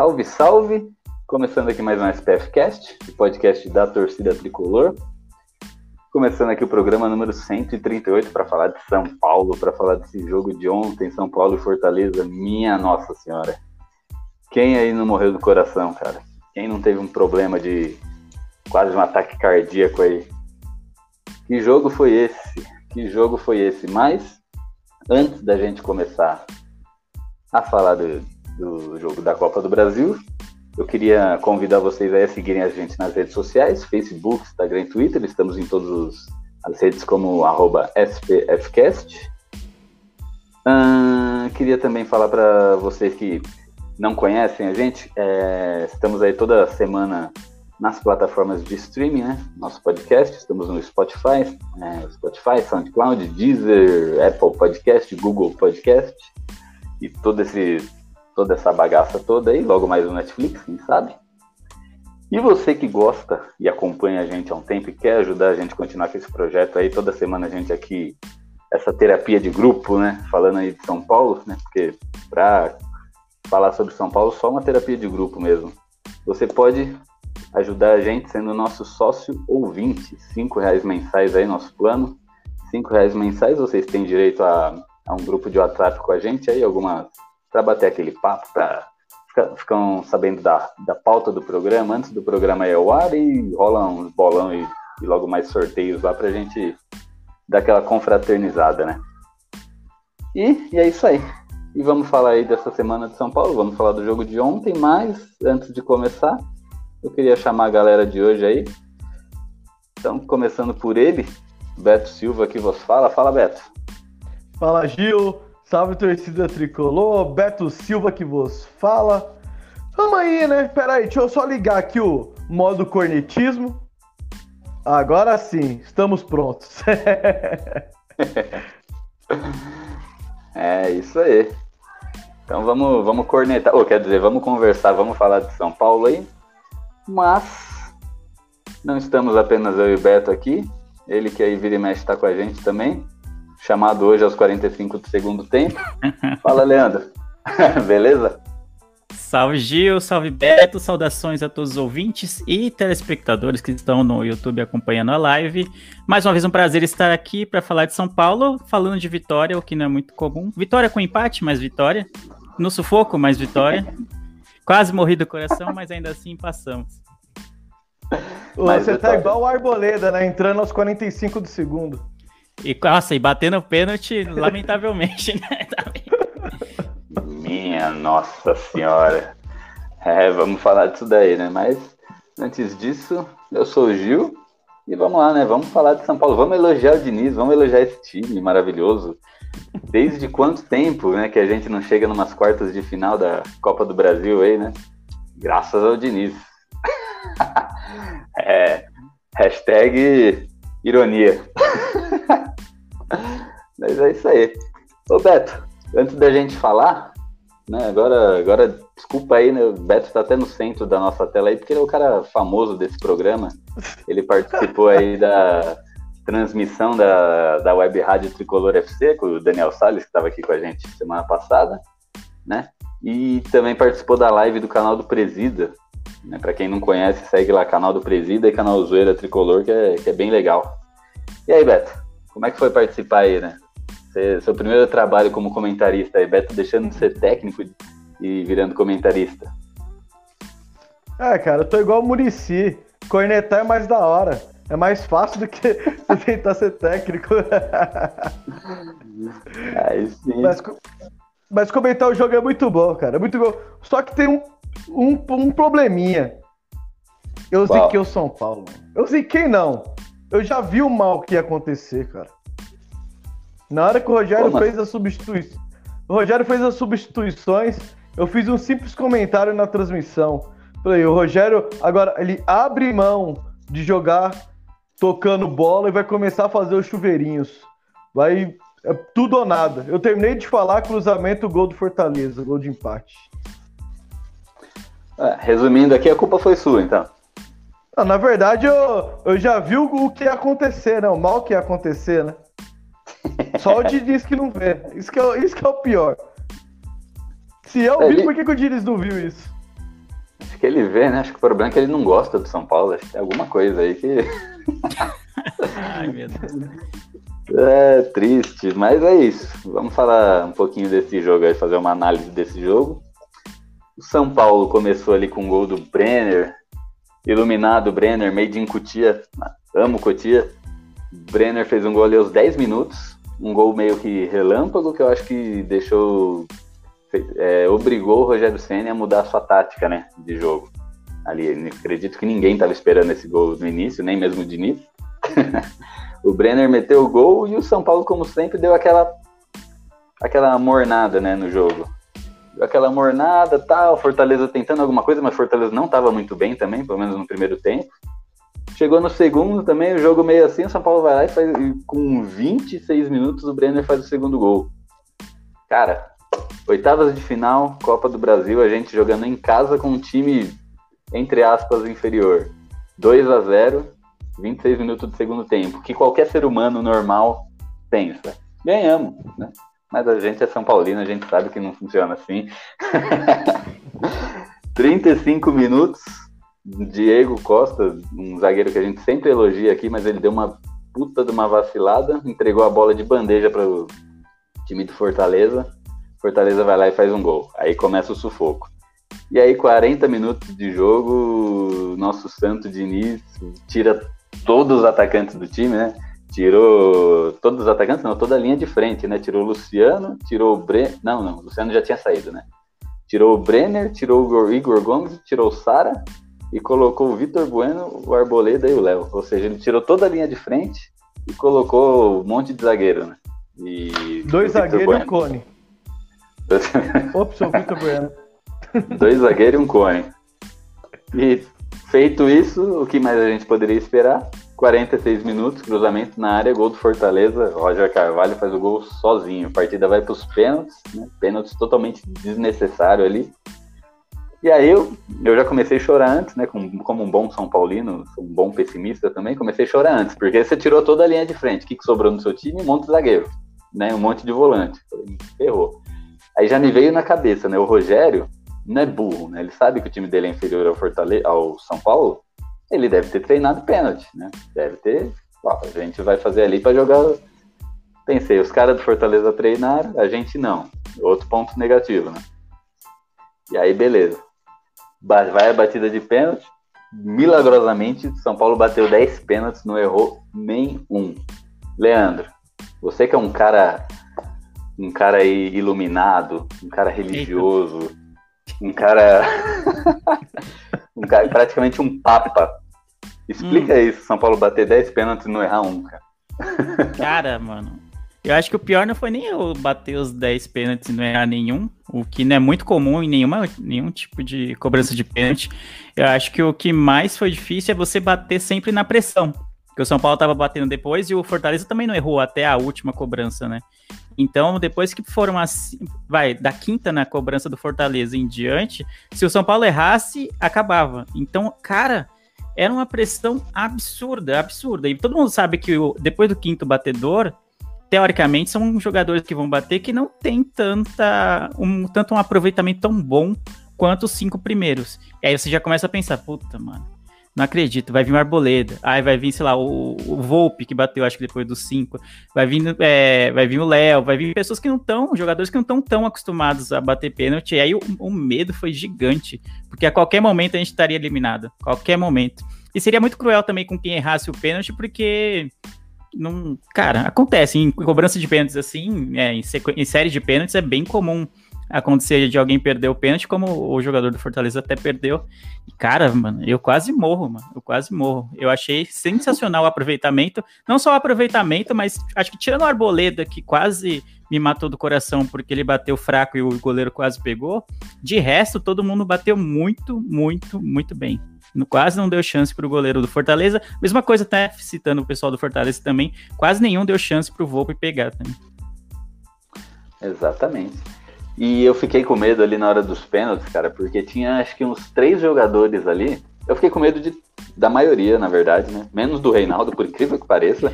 Salve, salve! Começando aqui mais um SPF Cast, o podcast da torcida tricolor. Começando aqui o programa número 138 para falar de São Paulo, para falar desse jogo de ontem, São Paulo e Fortaleza. Minha Nossa Senhora! Quem aí não morreu do coração, cara? Quem não teve um problema de quase um ataque cardíaco aí? Que jogo foi esse? Que jogo foi esse? Mas, antes da gente começar a falar do, do jogo da Copa do Brasil, eu queria convidar vocês a seguirem a gente nas redes sociais, Facebook, Instagram e Twitter. Estamos em todas as redes como SPFcast. Queria também falar para vocês que não conhecem a gente, é, estamos aí toda semana nas plataformas de streaming, né? Nosso podcast, estamos no Spotify, é, Spotify, SoundCloud, Deezer, Apple Podcast, Google Podcast e todo esse, toda essa bagaça toda aí, logo mais o Netflix, quem sabe? E você que gosta e acompanha a gente há um tempo e quer ajudar a gente a continuar com esse projeto aí, toda semana a gente aqui, essa terapia de grupo, né? Falando aí de São Paulo, né? Porque para falar sobre São Paulo, só uma terapia de grupo mesmo. Você pode ajudar a gente sendo nosso sócio ouvinte, cinco reais mensais aí nosso plano, cinco reais mensais vocês têm direito a, a um grupo de WhatsApp com a gente aí, algumas para bater aquele papo, para ficam sabendo da, da pauta do programa antes do programa ir ao ar e rola uns bolão e, e logo mais sorteios lá pra gente dar aquela confraternizada, né? E, e é isso aí. E vamos falar aí dessa semana de São Paulo, vamos falar do jogo de ontem, mas antes de começar, eu queria chamar a galera de hoje aí. Então, começando por ele, Beto Silva que vos fala. Fala, Beto. Fala, Gil. Salve, torcida tricolor. Beto Silva que vos fala. Tamo aí, né? Pera aí, deixa eu só ligar aqui o modo cornetismo. Agora sim, estamos prontos. É isso aí. Então vamos, vamos cornetar, ou quer dizer, vamos conversar, vamos falar de São Paulo aí. Mas não estamos apenas eu e o Beto aqui. Ele que aí vira e mexe está com a gente também. Chamado hoje aos 45 do segundo tempo. Fala, Leandro. Beleza? Salve Gil, salve Beto, saudações a todos os ouvintes e telespectadores que estão no YouTube acompanhando a live. Mais uma vez um prazer estar aqui para falar de São Paulo, falando de vitória, o que não é muito comum. Vitória com empate, mas vitória. No sufoco, mas vitória. Quase morri do coração, mas ainda assim passamos. Mas Você tá igual o Arboleda, né? Entrando aos 45 do segundo. E, nossa, e batendo pênalti, lamentavelmente, né? Minha nossa senhora. É, vamos falar disso daí, né? Mas antes disso, eu sou o Gil e vamos lá, né? Vamos falar de São Paulo. Vamos elogiar o Diniz, vamos elogiar esse time maravilhoso. Desde quanto tempo, né, que a gente não chega numas quartas de final da Copa do Brasil aí, né? Graças ao Diniz. é, hashtag ironia. Mas é isso aí. Ô Beto, antes da gente falar, né, agora, agora, desculpa aí, né, o Beto tá até no centro da nossa tela aí, porque ele é o cara famoso desse programa. Ele participou aí da transmissão da, da Web Rádio Tricolor FC, com o Daniel Salles, que estava aqui com a gente semana passada, né? E também participou da live do canal do Presida. Né? Para quem não conhece, segue lá canal do Presida e canal Zoeira Tricolor, que é, que é bem legal. E aí, Beto, como é que foi participar aí, né? Você, seu primeiro trabalho como comentarista aí, Beto deixando de ser técnico e virando comentarista. É, cara, eu tô igual o Murici. Cornetar é mais da hora. É mais fácil do que tentar ser técnico. Aí sim. Mas, mas, comentar o jogo é muito bom, cara. É muito bom. Só que tem um, um, um probleminha. Eu Qual? ziquei o São Paulo. Eu ziquei não. Eu já vi o mal que ia acontecer, cara. Na hora que o Rogério Como? fez as substituições. O Rogério fez as substituições. Eu fiz um simples comentário na transmissão. Falei, o Rogério agora ele abre mão de jogar tocando bola e vai começar a fazer os chuveirinhos. Vai é tudo ou nada. Eu terminei de falar cruzamento, gol do Fortaleza, gol de empate. É, resumindo aqui, a culpa foi sua, então. Não, na verdade, eu, eu já vi o, que ia acontecer, né? O mal que ia acontecer, né? Só o Diniz que não vê. Isso que é, isso que é o pior. Se eu vi, por que, que o Diniz não viu isso? Acho que ele vê, né? Acho que o problema é que ele não gosta do São Paulo. Acho que tem alguma coisa aí que. Ai, meu Deus. É triste, mas é isso. Vamos falar um pouquinho desse jogo aí, fazer uma análise desse jogo. O São Paulo começou ali com o gol do Brenner, iluminado Brenner, made in Cotia, amo Cotia. Brenner fez um gol ali aos 10 minutos, um gol meio que relâmpago, que eu acho que deixou, é, obrigou o Rogério Senna a mudar a sua tática, né, de jogo. Ali, acredito que ninguém estava esperando esse gol no início, nem mesmo o Diniz. o Brenner meteu o gol e o São Paulo, como sempre, deu aquela, aquela mornada, né, no jogo. Aquela mornada, tal, Fortaleza tentando alguma coisa, mas Fortaleza não estava muito bem também, pelo menos no primeiro tempo. Chegou no segundo também, o jogo meio assim, o São Paulo vai lá e faz, e com 26 minutos o Brenner faz o segundo gol. Cara, oitavas de final, Copa do Brasil, a gente jogando em casa com um time, entre aspas, inferior. 2 a 0 26 minutos do segundo tempo, que qualquer ser humano normal pensa. Ganhamos, né? Mas a gente é São Paulino, a gente sabe que não funciona assim. 35 minutos, Diego Costa, um zagueiro que a gente sempre elogia aqui, mas ele deu uma puta de uma vacilada, entregou a bola de bandeja para o time do Fortaleza. Fortaleza vai lá e faz um gol. Aí começa o sufoco. E aí, 40 minutos de jogo, nosso Santo Diniz tira todos os atacantes do time, né? Tirou todos os atacantes, não, toda a linha de frente, né? Tirou o Luciano, tirou o Brenner. Não, não, o Luciano já tinha saído, né? Tirou o Brenner, tirou o Igor Gomes, tirou o Sara e colocou o Vitor Bueno, o Arboleda e o Léo. Ou seja, ele tirou toda a linha de frente e colocou um monte de zagueiro, né? E Dois zagueiros bueno. e um cone. Opção Vitor Bueno. Dois zagueiros e um cone. E Feito isso, o que mais a gente poderia esperar? 46 minutos, cruzamento na área, gol do Fortaleza. Roger Carvalho faz o gol sozinho. A partida vai para os pênaltis, né? pênaltis totalmente desnecessário ali. E aí eu, eu já comecei a chorar antes, né? Como, como um bom São Paulino, um bom pessimista também, comecei a chorar antes, porque você tirou toda a linha de frente. O que, que sobrou no seu time? Um monte de zagueiro, né? Um monte de volante. Ferrou. Aí já me veio na cabeça, né? O Rogério, não é burro, né? Ele sabe que o time dele é inferior ao, Fortaleza, ao São Paulo. Ele deve ter treinado pênalti, né? Deve ter. Ó, a gente vai fazer ali para jogar. Pensei, os caras do Fortaleza treinaram, a gente não. Outro ponto negativo, né? E aí, beleza. Vai a batida de pênalti. Milagrosamente, São Paulo bateu 10 pênaltis, não errou nenhum. Leandro, você que é um cara um cara aí iluminado, um cara religioso, um cara. um cara praticamente um papa. Explica hum. isso, São Paulo bater 10 pênaltis e não errar um, cara. Cara, mano. Eu acho que o pior não foi nem eu bater os 10 pênaltis e não errar nenhum, o que não é muito comum em nenhuma, nenhum tipo de cobrança de pênalti. Eu acho que o que mais foi difícil é você bater sempre na pressão. Porque o São Paulo tava batendo depois e o Fortaleza também não errou até a última cobrança, né? Então, depois que foram assim, vai, da quinta na cobrança do Fortaleza em diante, se o São Paulo errasse, acabava. Então, cara, era uma pressão absurda, absurda. E todo mundo sabe que o, depois do quinto batedor, teoricamente, são jogadores que vão bater que não tem tanta, um, tanto um aproveitamento tão bom quanto os cinco primeiros. E aí você já começa a pensar, puta, mano não acredito, vai vir o Arboleda. Aí vai vir, sei lá, o, o Volpe, que bateu, acho que depois dos cinco. Vai vir, é, vai vir o Léo, vai vir pessoas que não estão, jogadores que não estão tão acostumados a bater pênalti. E aí o, o, medo foi gigante, porque a qualquer momento a gente estaria eliminado. Qualquer momento. E seria muito cruel também com quem errasse o pênalti, porque. Não, cara, acontece em cobrança de pênaltis assim, é, em, em série de pênaltis é bem comum acontecer de alguém perder o pênalti, como o jogador do Fortaleza até perdeu. E, cara, mano, eu quase morro, mano. Eu quase morro. Eu achei sensacional o aproveitamento. Não só o aproveitamento, mas acho que tirando o Arboleda, que quase me matou do coração porque ele bateu fraco e o goleiro quase pegou. De resto, todo mundo bateu muito, muito, muito bem. Quase não deu chance para o goleiro do Fortaleza. Mesma coisa, até citando o pessoal do Fortaleza também. Quase nenhum deu chance para o Volpe pegar também. Exatamente. E eu fiquei com medo ali na hora dos pênaltis, cara, porque tinha acho que uns três jogadores ali. Eu fiquei com medo de, da maioria, na verdade, né? Menos do Reinaldo, por incrível que pareça.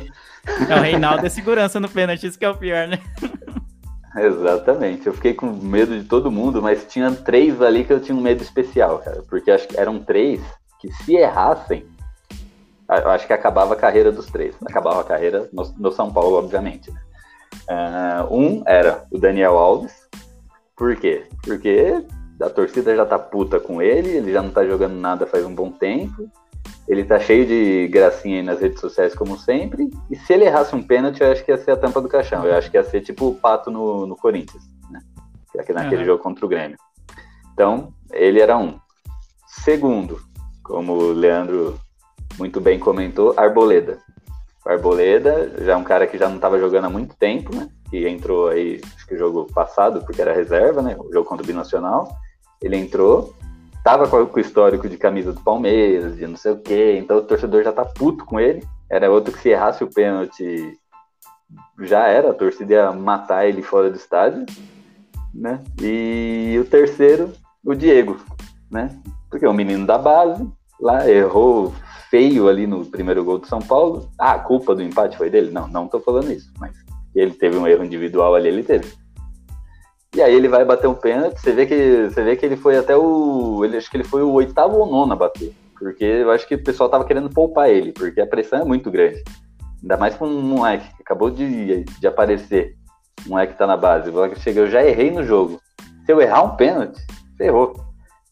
É, o Reinaldo é segurança no pênalti, isso que é o pior, né? Exatamente. Eu fiquei com medo de todo mundo, mas tinha três ali que eu tinha um medo especial, cara. Porque acho que eram três que se errassem, eu acho que acabava a carreira dos três. Acabava a carreira no, no São Paulo, obviamente. Né? Uh, um era o Daniel Alves. Por quê? Porque a torcida já tá puta com ele, ele já não tá jogando nada faz um bom tempo. Ele tá cheio de gracinha aí nas redes sociais, como sempre. E se ele errasse um pênalti, eu acho que ia ser a tampa do caixão. Eu acho que ia ser tipo o pato no, no Corinthians, né? Aqui naquele uhum. jogo contra o Grêmio. Então, ele era um. Segundo, como o Leandro muito bem comentou, Arboleda. Arboleda já é um cara que já não estava jogando há muito tempo, né? Que entrou aí, acho que o jogo passado, porque era reserva, né? O jogo contra o Binacional. Ele entrou, tava com o histórico de camisa do Palmeiras, de não sei o quê, então o torcedor já tá puto com ele. Era outro que se errasse o pênalti, já era, a torcida ia matar ele fora do estádio, né? E o terceiro, o Diego, né? Porque é um menino da base, lá errou feio ali no primeiro gol do São Paulo. Ah, a culpa do empate foi dele? Não, não tô falando isso, mas ele teve um erro individual ali, ele teve. E aí ele vai bater um pênalti, você vê que você vê que ele foi até o, ele acho que ele foi o oitavo ou nono a bater, porque eu acho que o pessoal tava querendo poupar ele, porque a pressão é muito grande. Ainda mais com um moleque que acabou de, de aparecer, um moleque que tá na base, o moleque chega, eu já errei no jogo. Se eu errar um pênalti, ferrou.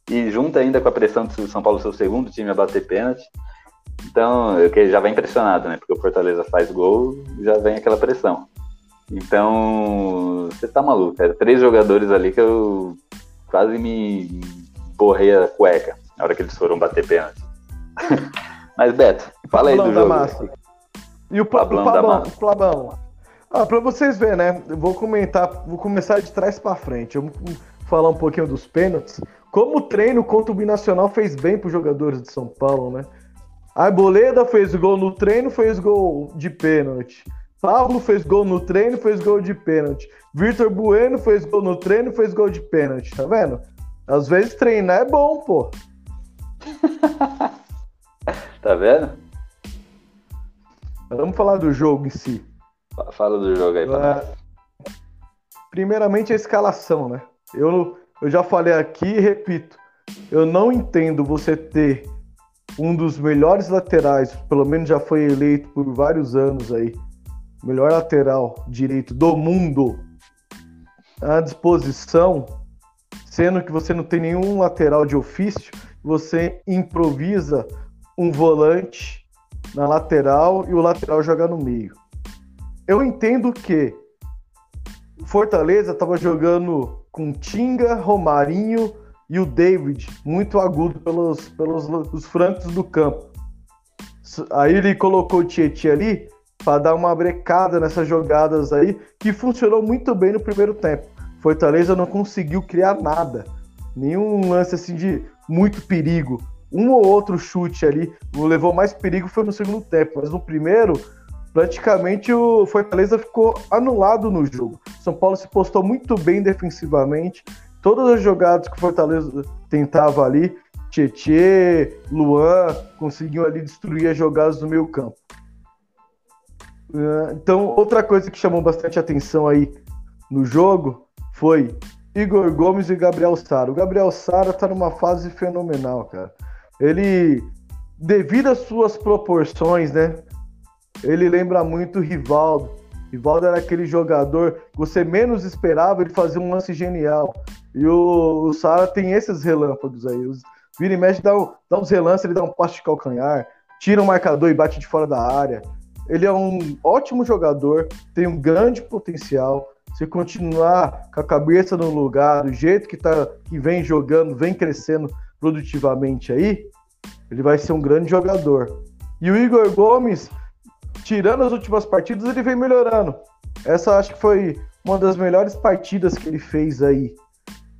E junta ainda com a pressão do São Paulo ser o segundo time a bater pênalti. Então, que já vem impressionado, né? Porque o Fortaleza faz gol, já vem aquela pressão. Então, você tá maluco. Era três jogadores ali que eu quase me borrei a cueca na hora que eles foram bater pênalti. Mas, Beto, fala aí do jogo. Massa. E o Plabão, Plabão. Ah, pra vocês verem, né? Eu vou comentar, vou começar de trás para frente. Eu vou falar um pouquinho dos pênaltis. Como o treino contra o Binacional fez bem para os jogadores de São Paulo, né? Arboleda fez gol no treino, fez gol de pênalti. Pablo fez gol no treino, fez gol de pênalti. Vitor Bueno fez gol no treino, fez gol de pênalti. Tá vendo? Às vezes treinar é bom, pô. tá vendo? Vamos falar do jogo em si. Fala do jogo aí pra é... Primeiramente a escalação, né? Eu, eu já falei aqui e repito. Eu não entendo você ter um dos melhores laterais, pelo menos já foi eleito por vários anos aí, melhor lateral direito do mundo à disposição, sendo que você não tem nenhum lateral de ofício, você improvisa um volante na lateral e o lateral joga no meio. Eu entendo que Fortaleza estava jogando com Tinga, Romarinho, e o David, muito agudo pelos, pelos os francos do campo. Aí ele colocou o Tietchan ali para dar uma brecada nessas jogadas aí, que funcionou muito bem no primeiro tempo. Fortaleza não conseguiu criar nada, nenhum lance assim de muito perigo. Um ou outro chute ali, levou mais perigo foi no segundo tempo, mas no primeiro, praticamente o Fortaleza ficou anulado no jogo. São Paulo se postou muito bem defensivamente, todas as jogadas que o Fortaleza tentava ali, Tietê, Luan, conseguiam ali destruir as jogadas do meio campo. Ah, então, outra coisa que chamou bastante atenção aí no jogo foi Igor Gomes e Gabriel Sara. O Gabriel Sara tá numa fase fenomenal, cara. Ele, devido às suas proporções, né? Ele lembra muito o Rivaldo. Rivaldo era aquele jogador que você menos esperava, ele fazia um lance genial. E o, o Sara tem esses relâmpagos aí. Os, vira e mexe, dá, dá uns relances, ele dá um passe de calcanhar, tira um marcador e bate de fora da área. Ele é um ótimo jogador, tem um grande potencial. Se continuar com a cabeça no lugar, do jeito que, tá, que vem jogando, vem crescendo produtivamente aí, ele vai ser um grande jogador. E o Igor Gomes, tirando as últimas partidas, ele vem melhorando. Essa acho que foi uma das melhores partidas que ele fez aí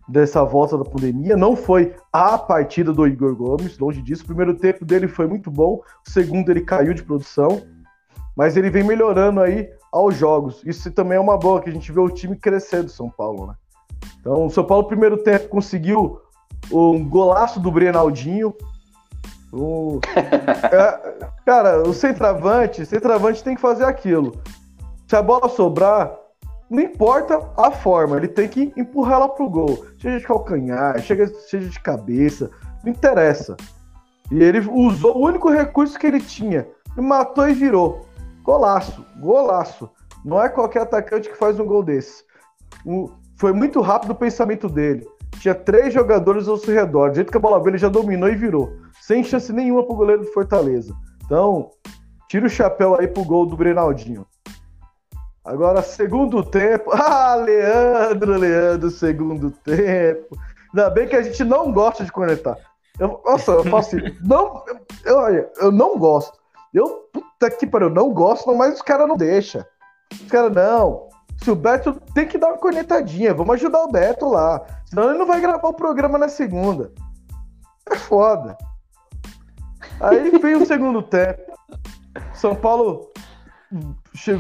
dessa volta da pandemia. Não foi a partida do Igor Gomes, longe disso. O primeiro tempo dele foi muito bom, o segundo ele caiu de produção, mas ele vem melhorando aí aos jogos. Isso também é uma boa, que a gente vê o time crescer do São Paulo, né? Então, o São Paulo, primeiro tempo, conseguiu um golaço do Brenaldinho. O... é, cara, o centroavante, centroavante tem que fazer aquilo. Se a bola sobrar, não importa a forma, ele tem que empurrar ela pro gol. Seja de calcanhar, seja de cabeça, não interessa. E ele usou o único recurso que ele tinha. Matou e virou. Golaço, golaço. Não é qualquer atacante que faz um gol desse. O, foi muito rápido o pensamento dele. Tinha três jogadores ao seu redor. Do jeito que a bola veio, ele já dominou e virou. Sem chance nenhuma pro goleiro do Fortaleza. Então, tira o chapéu aí pro gol do Brenaldinho. Agora, segundo tempo. Ah, Leandro, Leandro, segundo tempo. Ainda bem que a gente não gosta de conectar. Eu, nossa, eu faço assim. não, eu, eu não gosto. Eu, puta que pariu, eu não gosto, mas os caras não deixam. Os caras, não. Se o Beto tem que dar uma cornetadinha, vamos ajudar o Beto lá. Senão ele não vai gravar o programa na segunda. É foda. Aí vem o segundo tempo. São Paulo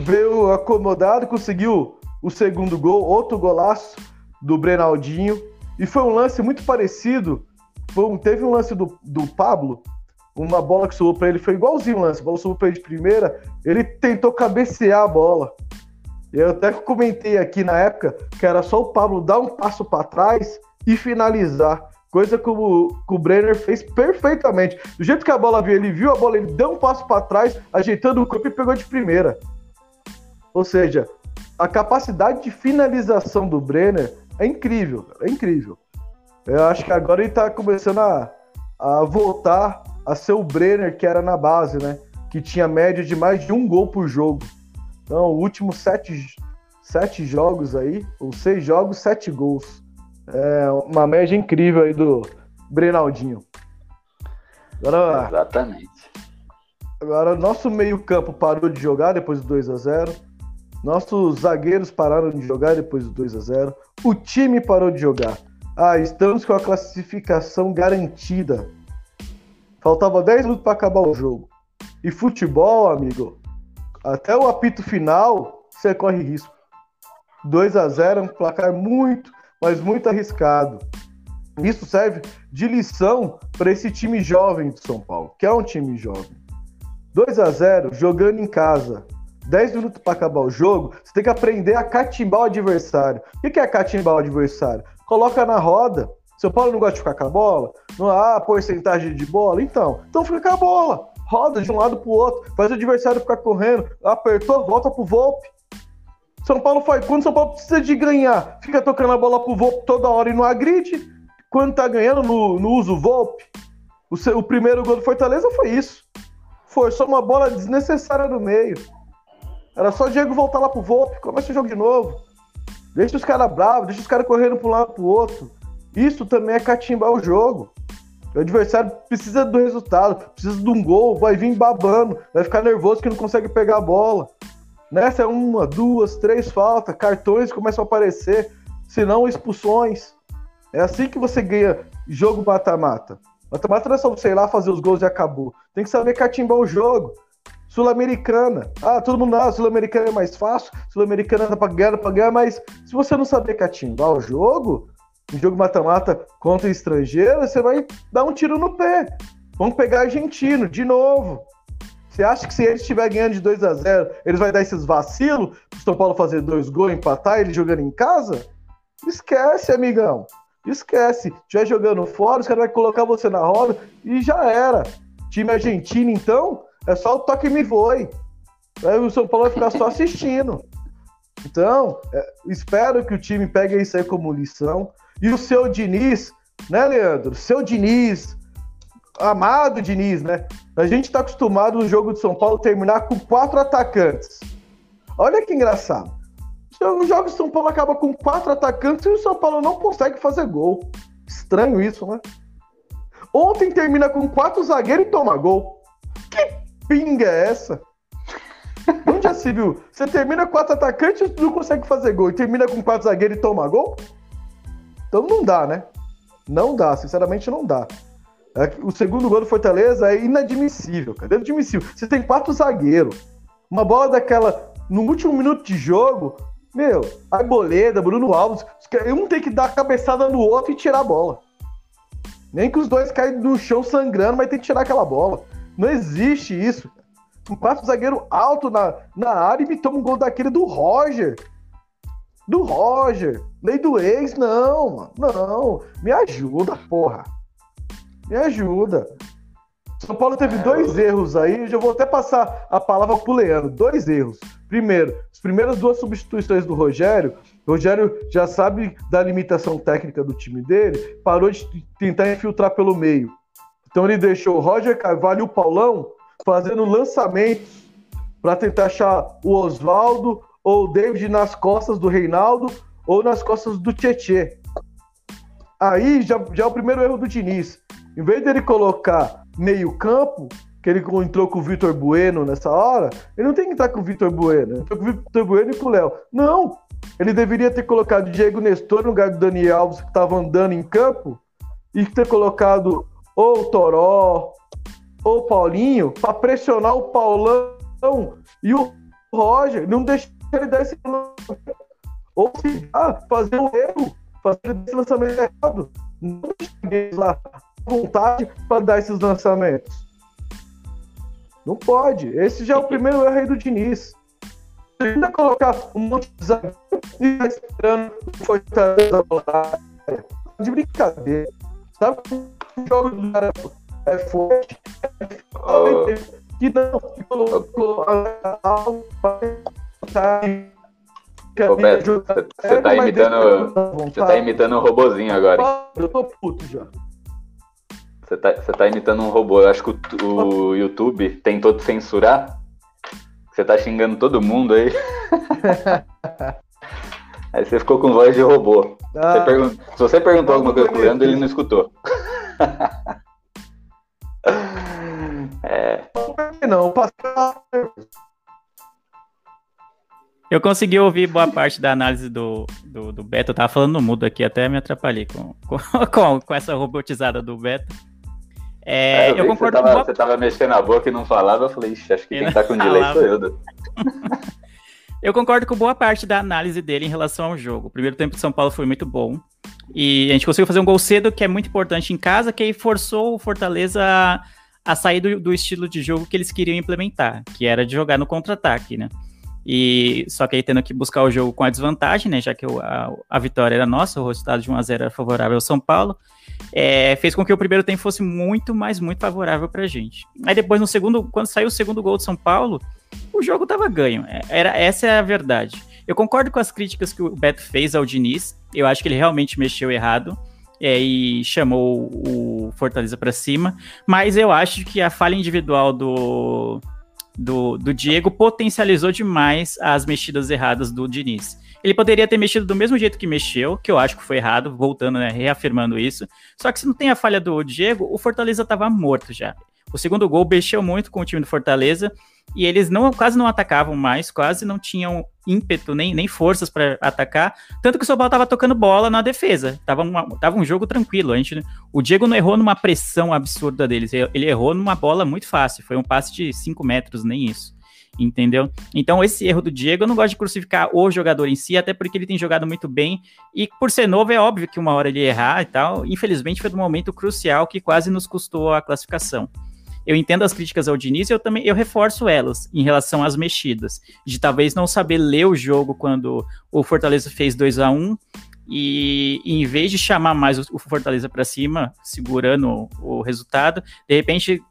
veio acomodado, conseguiu o segundo gol, outro golaço do Brenaldinho. E foi um lance muito parecido. Um, teve um lance do, do Pablo, uma bola que subiu para ele, foi igualzinho o lance. A bola subiu para ele de primeira, ele tentou cabecear a bola. Eu até comentei aqui na época que era só o Pablo dar um passo para trás e finalizar. Coisa que o, que o Brenner fez perfeitamente. Do jeito que a bola veio, ele viu a bola, ele deu um passo para trás, ajeitando o corpo e pegou de primeira. Ou seja, a capacidade de finalização do Brenner é incrível, é incrível. Eu acho que agora ele está começando a, a voltar a ser o Brenner que era na base, né? Que tinha média de mais de um gol por jogo. Então, últimos sete, sete jogos aí, ou seis jogos, sete gols. É uma média incrível aí do Brenaldinho. Agora, Exatamente. Agora, nosso meio-campo parou de jogar depois do 2 a 0 Nossos zagueiros pararam de jogar depois do 2 a 0 O time parou de jogar. Ah, estamos com a classificação garantida. Faltava 10 minutos para acabar o jogo. E futebol, amigo, até o apito final, você corre risco. 2 a 0 é um placar muito, mas muito arriscado. Isso serve de lição para esse time jovem de São Paulo, que é um time jovem. 2 a 0 jogando em casa. 10 minutos para acabar o jogo, você tem que aprender a catimbar o adversário. O que é catimbar o adversário? Coloca na roda. São Paulo não gosta de ficar com a bola? Não há porcentagem de bola? Então, então fica com a bola roda de um lado pro outro, faz o adversário ficar correndo, apertou, volta pro Volpe. São Paulo faz. Quando São Paulo precisa de ganhar, fica tocando a bola pro Volpe toda hora e não agride. Quando tá ganhando, no, no uso Volpe. O, o primeiro gol do Fortaleza foi isso. Forçou uma bola desnecessária no meio. Era só o Diego voltar lá pro Volpe, começa o jogo de novo. Deixa os caras bravos, deixa os caras correndo pro lado pro outro. Isso também é catimbar o jogo. O adversário precisa do resultado, precisa de um gol, vai vir babando, vai ficar nervoso que não consegue pegar a bola. Nessa é uma, duas, três faltas, cartões começam a aparecer, senão expulsões. É assim que você ganha jogo mata-mata. Mata-mata não é só você ir lá fazer os gols e acabou. Tem que saber catimbar o jogo. Sul-Americana. Ah, todo mundo, ah, Sul-Americana é mais fácil, Sul-Americana dá pra ganhar, dá pra ganhar, mas se você não saber catimbar o jogo, em jogo mata-mata contra estrangeiro, você vai dar um tiro no pé. Vamos pegar argentino de novo. Você acha que se ele estiver ganhando de 2 a 0 eles vão dar esses vacilos pro São Paulo fazer dois gols, empatar ele jogando em casa? Esquece, amigão. Esquece. Se estiver jogando fora, os caras vão colocar você na roda e já era. Time argentino, então, é só o toque me voe. Aí o São Paulo vai ficar só assistindo. Então, é, espero que o time pegue isso aí como lição. E o seu Diniz, né, Leandro? Seu Diniz, amado Diniz, né? A gente está acostumado no jogo de São Paulo terminar com quatro atacantes. Olha que engraçado. O jogo de São Paulo acaba com quatro atacantes e o São Paulo não consegue fazer gol. Estranho isso, né? Ontem termina com quatro zagueiros e toma gol. Que pinga é essa? Onde já se viu? Você termina com quatro atacantes e não consegue fazer gol. E termina com quatro zagueiros e toma gol? Então não dá, né? Não dá, sinceramente não dá. É o segundo gol do Fortaleza é inadmissível, cara. É inadmissível. Você tem quatro zagueiros. Uma bola daquela no último minuto de jogo, meu, Arboleda, Bruno Alves, um tem que dar a cabeçada no outro e tirar a bola. Nem que os dois caem no chão sangrando, mas tem que tirar aquela bola. Não existe isso. Um quatro zagueiro alto na, na área e me toma um gol daquele do Roger. Do Roger. Lei do ex, não, mano. Não. Me ajuda, porra. Me ajuda. São Paulo teve dois erros aí, já vou até passar a palavra pro Leandro. Dois erros. Primeiro, as primeiras duas substituições do Rogério, o Rogério já sabe da limitação técnica do time dele, parou de tentar infiltrar pelo meio. Então ele deixou o Roger Carvalho e o Paulão fazendo lançamentos para tentar achar o Oswaldo ou o David nas costas do Reinaldo ou nas costas do Tietê. Aí já, já é o primeiro erro do Diniz. Em vez dele colocar meio campo, que ele entrou com o Vitor Bueno nessa hora, ele não tem que estar com o Vitor Bueno, entrou com o Vitor Bueno e com o Léo. Não! Ele deveria ter colocado o Diego Nestor no lugar do Dani Alves, que estava andando em campo, e ter colocado ou o Toró, ou o Paulinho, para pressionar o Paulão e o Roger, não deixar ele dar esse ou se ah, fazer um erro, fazer esse lançamento errado. Não deixar lá vontade para dar esses lançamentos. Não pode. Esse já é o primeiro erro aí do Diniz. Você ainda colocar um monte de zagueiro e tá esperando o Fortaleza de brincadeira. Sabe o jogo do cara é forte, é que não, que colocou Ô Beto, você tá imitando. Você tá imitando um robozinho agora. Eu tô puto já. Você tá, você tá imitando um robô. Eu acho que o, o YouTube tentou te censurar. Você tá xingando todo mundo aí. aí você ficou com voz de robô. Ah, você pergun... Se você perguntou alguma coisa pro Leandro, ele não escutou. é. Não, Eu consegui ouvir boa parte da análise do, do, do Beto. Eu tava falando no mudo aqui, até me atrapalhei com, com, com essa robotizada do Beto. É, é, eu, eu concordo você tava, com... você tava mexendo a boca e não falava, eu falei, ixi, acho que quem tá com delay sou eu. eu concordo com boa parte da análise dele em relação ao jogo. O primeiro tempo de São Paulo foi muito bom. E a gente conseguiu fazer um gol cedo, que é muito importante em casa, que aí forçou o Fortaleza a, a sair do, do estilo de jogo que eles queriam implementar, que era de jogar no contra-ataque, né? E só que aí tendo que buscar o jogo com a desvantagem, né? Já que a, a vitória era nossa, o resultado de 1 a 0 era favorável ao São Paulo, é, fez com que o primeiro tempo fosse muito, mas muito favorável pra gente. Aí depois, no segundo, quando saiu o segundo gol de São Paulo, o jogo tava ganho. É, era, essa é a verdade. Eu concordo com as críticas que o Beto fez ao Diniz. Eu acho que ele realmente mexeu errado. É, e chamou o Fortaleza para cima, mas eu acho que a falha individual do, do, do Diego potencializou demais as mexidas erradas do Diniz. Ele poderia ter mexido do mesmo jeito que mexeu, que eu acho que foi errado, voltando, né, reafirmando isso. Só que se não tem a falha do Diego, o Fortaleza estava morto já. O segundo gol mexeu muito com o time do Fortaleza e eles não quase não atacavam mais, quase não tinham ímpeto nem, nem forças para atacar, tanto que o São Paulo estava tocando bola na defesa. Tava, tava um jogo tranquilo. A gente, o Diego não errou numa pressão absurda deles, ele errou numa bola muito fácil, foi um passe de 5 metros, nem isso entendeu? Então, esse erro do Diego, eu não gosto de crucificar o jogador em si, até porque ele tem jogado muito bem, e por ser novo, é óbvio que uma hora ele errar e tal. Infelizmente, foi um momento crucial que quase nos custou a classificação. Eu entendo as críticas ao Diniz, eu também eu reforço elas em relação às mexidas, de talvez não saber ler o jogo quando o Fortaleza fez 2 a 1 e, e, em vez de chamar mais o, o Fortaleza para cima, segurando o, o, resultado, de repente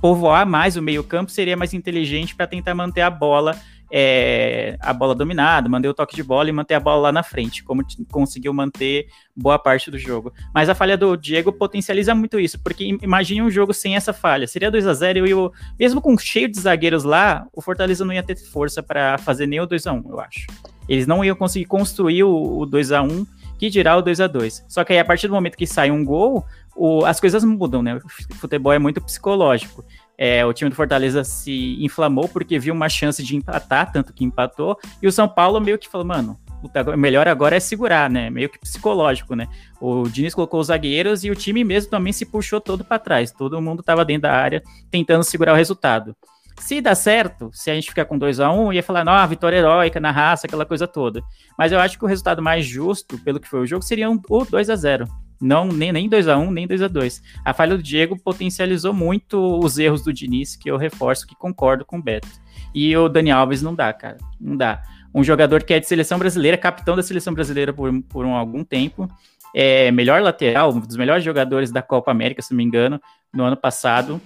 povoar mais o meio-campo seria mais inteligente para tentar manter a bola é, a bola dominada, manter o toque de bola e manter a bola lá na frente, como conseguiu manter boa parte do jogo. Mas a falha do Diego potencializa muito isso, porque imagine um jogo sem essa falha. Seria 2 a 0 e o, mesmo com cheio de zagueiros lá, o Fortaleza não ia ter força para fazer nem o 2 a 1 eu acho. Eles não iam conseguir construir o, o 2 a 1 que dirá o 2 a 2 Só que aí, a partir do momento que sai um gol, o, as coisas mudam, né? O futebol é muito psicológico. É, o time do Fortaleza se inflamou porque viu uma chance de empatar, tanto que empatou, e o São Paulo meio que falou, mano, o melhor agora é segurar, né? Meio que psicológico, né? O Diniz colocou os zagueiros e o time mesmo também se puxou todo para trás. Todo mundo estava dentro da área tentando segurar o resultado. Se dá certo, se a gente ficar com 2 a 1 um, ia falar, não, vitória heróica na raça, aquela coisa toda. Mas eu acho que o resultado mais justo, pelo que foi o jogo, seria um, o 2 a 0 não, nem, nem 2 a 1 nem 2 a 2 A falha do Diego potencializou muito os erros do Diniz, que eu reforço que concordo com o Beto. E o Dani Alves não dá, cara. Não dá. Um jogador que é de seleção brasileira, capitão da seleção brasileira por, por um, algum tempo, é melhor lateral, um dos melhores jogadores da Copa América, se não me engano, no ano passado.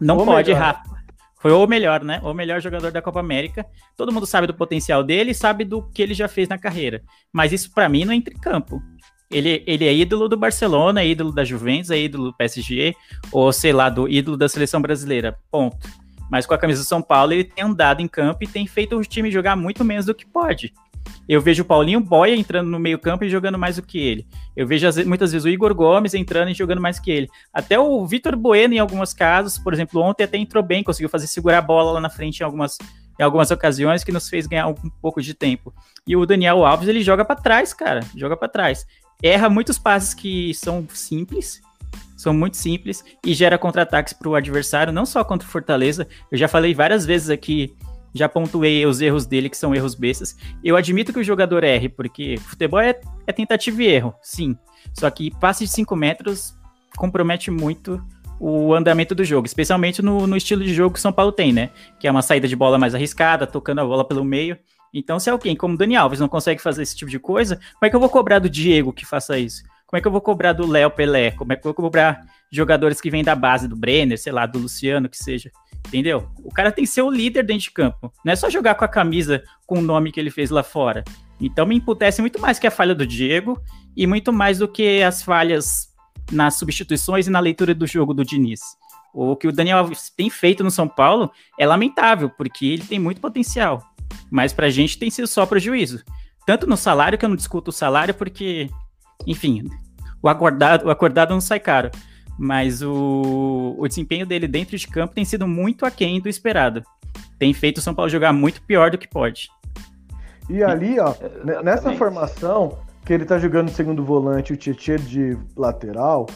Não Ou pode melhor. errar. Foi o melhor, né? O melhor jogador da Copa América. Todo mundo sabe do potencial dele, sabe do que ele já fez na carreira. Mas isso para mim não entra em campo. Ele, ele é ídolo do Barcelona, é ídolo da Juventus, é ídolo do PSG, ou sei lá, do ídolo da seleção brasileira. Ponto. Mas com a camisa do São Paulo, ele tem andado em campo e tem feito o time jogar muito menos do que pode. Eu vejo o Paulinho Boia entrando no meio-campo e jogando mais do que ele. Eu vejo muitas vezes o Igor Gomes entrando e jogando mais que ele. Até o Vitor Bueno, em alguns casos, por exemplo, ontem até entrou bem, conseguiu fazer segurar a bola lá na frente em algumas, em algumas ocasiões que nos fez ganhar um pouco de tempo. E o Daniel Alves, ele joga para trás, cara, joga para trás. Erra muitos passes que são simples, são muito simples e gera contra-ataques para o adversário, não só contra o Fortaleza. Eu já falei várias vezes aqui já pontuei os erros dele, que são erros bestas. Eu admito que o jogador erre, porque futebol é, é tentativa e erro, sim. Só que passe de 5 metros compromete muito o andamento do jogo, especialmente no, no, estilo de jogo que o São Paulo tem, né? Que é uma saída de bola mais arriscada, tocando a bola pelo meio. Então, se alguém como Dani Alves não consegue fazer esse tipo de coisa, como é que eu vou cobrar do Diego que faça isso? Como é que eu vou cobrar do Léo Pelé? Como é que eu vou cobrar jogadores que vêm da base do Brenner, sei lá, do Luciano, que seja? Entendeu? O cara tem que ser o líder dentro de campo. Não é só jogar com a camisa com o nome que ele fez lá fora. Então me imputece muito mais que a falha do Diego e muito mais do que as falhas nas substituições e na leitura do jogo do Diniz. O que o Daniel Alves tem feito no São Paulo é lamentável, porque ele tem muito potencial. Mas pra gente tem sido só prejuízo. Tanto no salário, que eu não discuto o salário, porque, enfim, o acordado, o acordado não sai caro mas o, o desempenho dele dentro de campo tem sido muito aquém do esperado. Tem feito o São Paulo jogar muito pior do que pode. E ali, ó, nessa formação, que ele tá jogando segundo volante e o Tietchan de lateral,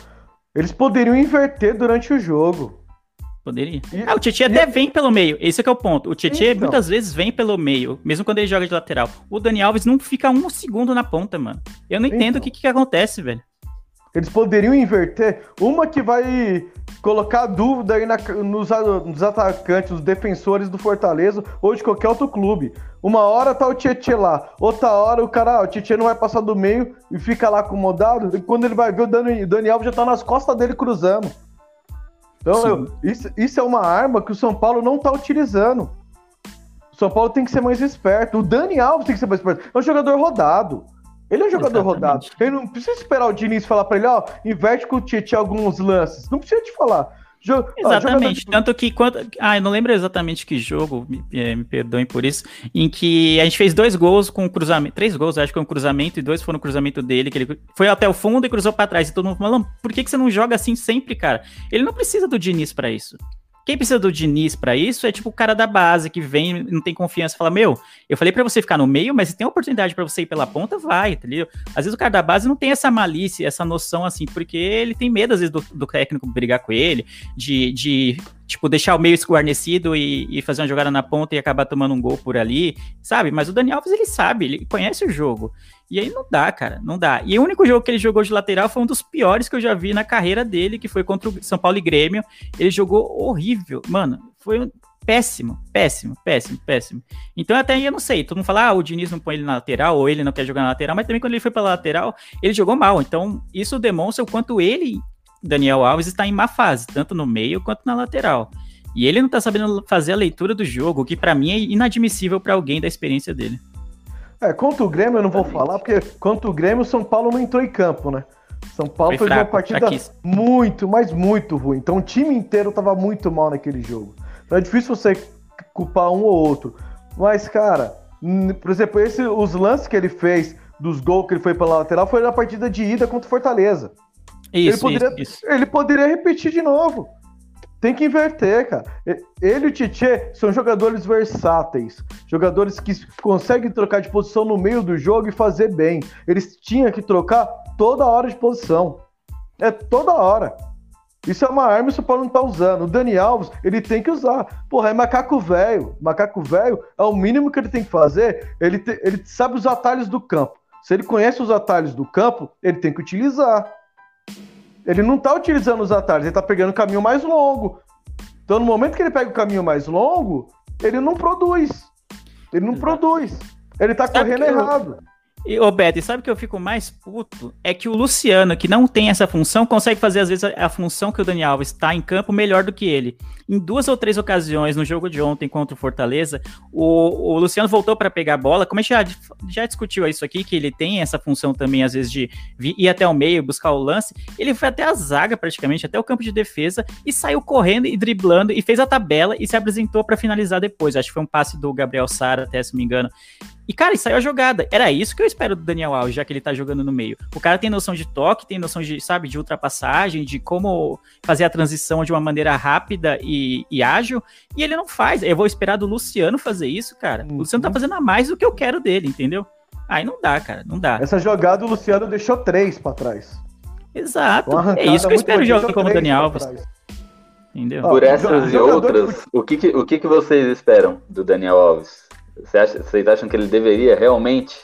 eles poderiam inverter durante o jogo. Poderia. E, ah, o Tietchan até vem pelo meio. Esse é que é o ponto. O Tietchan então. muitas vezes vem pelo meio, mesmo quando ele joga de lateral. O Dani Alves não fica um segundo na ponta, mano. Eu não entendo então. o que, que acontece, velho. Eles poderiam inverter uma que vai colocar dúvida aí na, nos, nos, atacantes, nos defensores do Fortaleza ou de qualquer outro clube. Uma hora tá o Tietchan lá, outra hora o cara, ah, o Tietchan não vai passar do meio e fica lá acomodado, e quando ele vai ver o Dani, Dani Alves já tá nas costas dele cruzando. Então, eu, isso, isso é uma arma que o São Paulo não tá utilizando. O São Paulo tem que ser mais esperto. O Dani Alves tem que ser mais esperto. É um jogador rodado. Ele é um jogador Exatamente. rodado. Ele não precisa esperar o Diniz falar pra ele, ó, inverte com o Tietchan alguns lances. Não precisa te falar. Jo exatamente, ó, tanto que quando. Ah, eu não lembro exatamente que jogo, me, é, me, perdoem por isso, em que a gente fez dois gols com cruzamento. Três gols, acho que com um cruzamento, e dois foram cruzamento dele, que ele foi até o fundo e cruzou para trás. E todo mundo falando, por que, que você não joga assim sempre, cara? Ele não precisa do Diniz para isso. Quem precisa do Diniz para isso é tipo o cara da base que vem, não tem confiança, fala: Meu, eu falei para você ficar no meio, mas se tem oportunidade para você ir pela ponta, vai, entendeu? Às vezes o cara da base não tem essa malícia, essa noção assim, porque ele tem medo, às vezes, do, do técnico brigar com ele, de, de tipo, deixar o meio esguarnecido e, e, fazer uma jogada na ponta e acabar tomando um gol por ali, sabe? Mas o Dani Alves, ele sabe, ele conhece o jogo. E aí não dá, cara, não dá. E o único jogo que ele jogou de lateral foi um dos piores que eu já vi na carreira dele, que foi contra o São Paulo e Grêmio. Ele jogou horrível, mano. Foi péssimo, péssimo, péssimo, péssimo. Então até aí eu não sei, todo mundo fala, ah, o Diniz não põe ele na lateral, ou ele não quer jogar na lateral, mas também quando ele foi pela lateral, ele jogou mal. Então isso demonstra o quanto ele, Daniel Alves, está em má fase, tanto no meio quanto na lateral. E ele não tá sabendo fazer a leitura do jogo, o que para mim é inadmissível para alguém da experiência dele. É, contra o Grêmio eu não vou falar, porque contra o Grêmio o São Paulo não entrou em campo, né? São Paulo foi fez fraco, uma partida fraquíssimo. muito, mas muito ruim. Então o time inteiro tava muito mal naquele jogo. Então é difícil você culpar um ou outro. Mas, cara, por exemplo, esse, os lances que ele fez, dos gols que ele foi pela lateral, foi na partida de ida contra o Fortaleza. Isso, ele poderia, isso, isso. Ele poderia repetir de novo. Tem que inverter, cara. Ele e o Tietê são jogadores versáteis. Jogadores que conseguem trocar de posição no meio do jogo e fazer bem. Eles tinham que trocar toda hora de posição. É toda hora. Isso é uma arma e o Paulo não tá usando. O Dani Alves, ele tem que usar. Porra, é macaco velho. Macaco velho é o mínimo que ele tem que fazer. Ele, te, ele sabe os atalhos do campo. Se ele conhece os atalhos do campo, ele tem que utilizar. Ele não tá utilizando os atalhos, ele tá pegando o caminho mais longo. Então, no momento que ele pega o caminho mais longo, ele não produz. Ele não produz. Ele tá Sabe correndo errado. E, ô Beto, sabe o que eu fico mais puto? É que o Luciano, que não tem essa função, consegue fazer, às vezes, a, a função que o Dani Alves está em campo melhor do que ele. Em duas ou três ocasiões, no jogo de ontem contra o Fortaleza, o, o Luciano voltou para pegar a bola. Como a gente já, já discutiu isso aqui, que ele tem essa função também, às vezes, de ir até o meio, buscar o lance. Ele foi até a zaga, praticamente, até o campo de defesa, e saiu correndo e driblando, e fez a tabela e se apresentou para finalizar depois. Acho que foi um passe do Gabriel Sara, até se me engano. E, cara, e saiu a jogada. Era isso que eu espero do Daniel Alves, já que ele tá jogando no meio. O cara tem noção de toque, tem noção de, sabe, de ultrapassagem, de como fazer a transição de uma maneira rápida e, e ágil. E ele não faz. Eu vou esperar do Luciano fazer isso, cara. Uhum. O Luciano tá fazendo a mais do que eu quero dele, entendeu? Aí não dá, cara, não dá. Essa jogada o Luciano deixou três para trás. Exato. É isso que eu espero de jogo como o Daniel Alves. Entendeu? Por essas e outras, o que, que, o que, que vocês esperam do Daniel Alves? Você acha, vocês acham que ele deveria realmente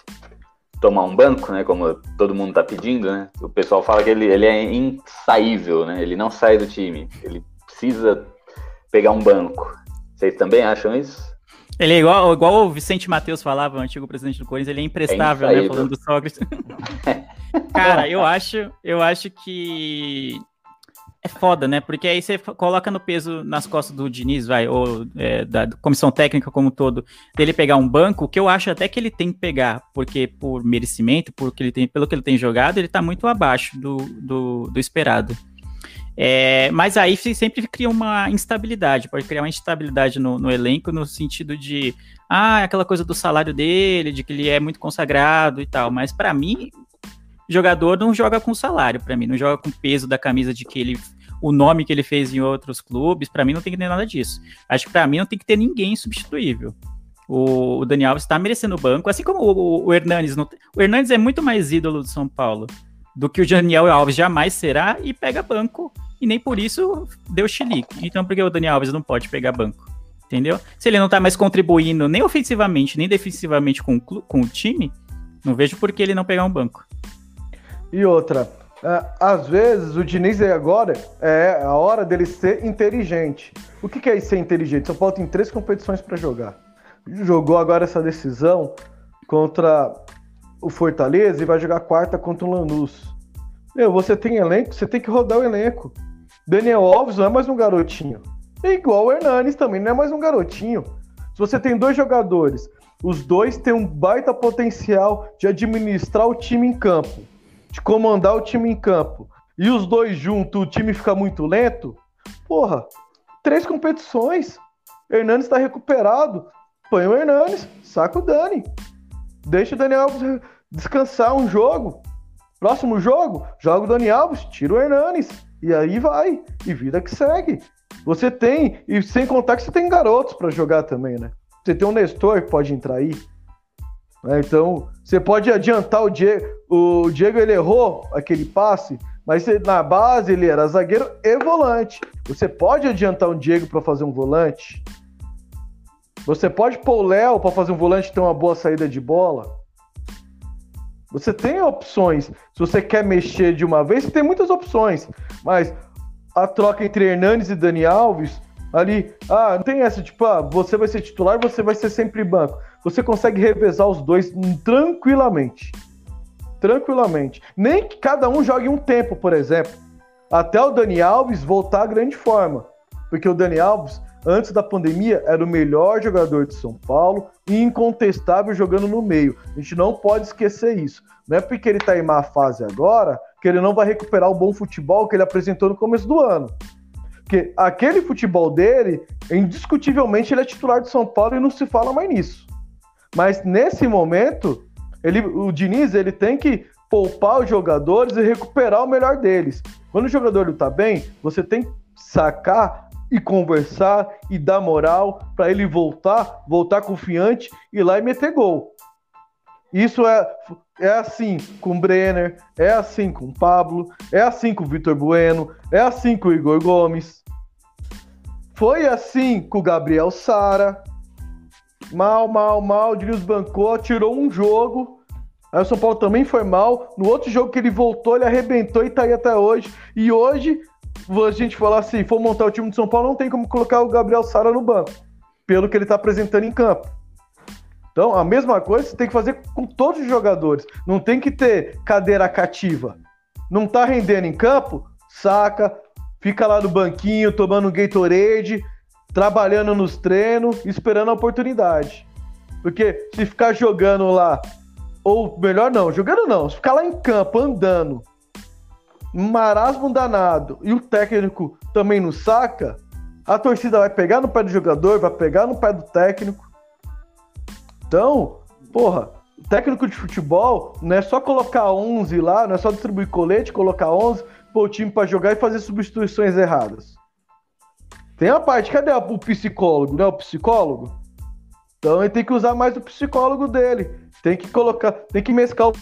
tomar um banco, né? Como todo mundo tá pedindo, né? O pessoal fala que ele, ele é insaível, né? Ele não sai do time. Ele precisa pegar um banco. Vocês também acham isso? Ele é igual, igual o Vicente Matheus falava, o antigo presidente do Corinthians, ele é imprestável, é né? Falando do Sócrates. Cara, eu acho, eu acho que é foda, né? Porque aí você coloca no peso nas costas do Diniz, vai, ou é, da comissão técnica como um todo, dele pegar um banco, que eu acho até que ele tem que pegar, porque por merecimento, porque ele tem, pelo que ele tem jogado, ele tá muito abaixo do, do, do esperado. É, mas aí sempre cria uma instabilidade, pode criar uma instabilidade no, no, elenco, no sentido de, ah, aquela coisa do salário dele, de que ele é muito consagrado e tal. Mas para mim, jogador não joga com salário, para mim, não joga com peso da camisa de que ele o nome que ele fez em outros clubes, para mim não tem que ter nada disso. Acho que para mim não tem que ter ninguém substituível. O, o Daniel está merecendo o banco, assim como o, o Hernanes. Não, o Hernanes é muito mais ídolo do São Paulo do que o Daniel Alves jamais será e pega banco e nem por isso deu chilique. Então por que o Daniel Alves não pode pegar banco? Entendeu? Se ele não tá mais contribuindo nem ofensivamente, nem defensivamente com, com o time, não vejo por que ele não pegar um banco. E outra, é, às vezes o Diniz agora é a hora dele ser inteligente. O que, é ser inteligente? São Paulo tem três competições para jogar. Jogou agora essa decisão contra o Fortaleza e vai jogar quarta contra o Lanús. Meu, você tem elenco, você tem que rodar o elenco. Daniel Alves não é mais um garotinho. É igual o Hernanes também, não é mais um garotinho. Se você tem dois jogadores, os dois têm um baita potencial de administrar o time em campo de comandar o time em campo e os dois juntos, o time fica muito lento, porra, três competições. Hernandes está recuperado. Põe o Hernandes, saca o Dani. Deixa o Dani Alves descansar um jogo. Próximo jogo, joga o Dani Alves, tira o Hernandes. E aí vai. E vida que segue. Você tem, e sem contar que você tem garotos para jogar também, né? Você tem um Nestor que pode entrar aí. Né? Então, você pode adiantar o Diego. O Diego ele errou aquele passe, mas na base ele era zagueiro e volante. Você pode adiantar um Diego para fazer um volante. Você pode pôr o Léo para fazer um volante ter uma boa saída de bola. Você tem opções. Se você quer mexer de uma vez, você tem muitas opções. Mas a troca entre Hernandes e Dani Alves, ali, ah, não tem essa, tipo, ah, você vai ser titular, você vai ser sempre banco você consegue revezar os dois tranquilamente. Tranquilamente. Nem que cada um jogue um tempo, por exemplo. Até o Dani Alves voltar à grande forma. Porque o Dani Alves, antes da pandemia, era o melhor jogador de São Paulo e incontestável jogando no meio. A gente não pode esquecer isso. Não é porque ele está em má fase agora que ele não vai recuperar o bom futebol que ele apresentou no começo do ano. Porque aquele futebol dele, indiscutivelmente, ele é titular de São Paulo e não se fala mais nisso. Mas nesse momento, ele, o Diniz ele tem que poupar os jogadores e recuperar o melhor deles. Quando o jogador está bem, você tem que sacar e conversar e dar moral para ele voltar, voltar confiante e lá e meter gol. Isso é, é assim com o Brenner, é assim com o Pablo, é assim com o Vitor Bueno, é assim com o Igor Gomes. Foi assim com o Gabriel Sara. Mal, mal, mal, Diniz bancou, tirou um jogo. Aí o São Paulo também foi mal. No outro jogo que ele voltou, ele arrebentou e tá aí até hoje. E hoje, a gente falar assim, for montar o time de São Paulo, não tem como colocar o Gabriel Sara no banco. Pelo que ele tá apresentando em campo. Então, a mesma coisa você tem que fazer com todos os jogadores. Não tem que ter cadeira cativa. Não tá rendendo em campo? Saca, fica lá no banquinho tomando Gatorade, trabalhando nos treinos, esperando a oportunidade. Porque se ficar jogando lá, ou melhor não, jogando não, se ficar lá em campo andando, marasmo danado, e o técnico também não saca, a torcida vai pegar no pé do jogador, vai pegar no pé do técnico, então, porra, técnico de futebol não é só colocar 11 lá, não é só distribuir colete, colocar 11, pôr o time para jogar e fazer substituições erradas. Tem a parte, cadê o psicólogo, né? O psicólogo? Então ele tem que usar mais o psicólogo dele. Tem que colocar, tem que mesclar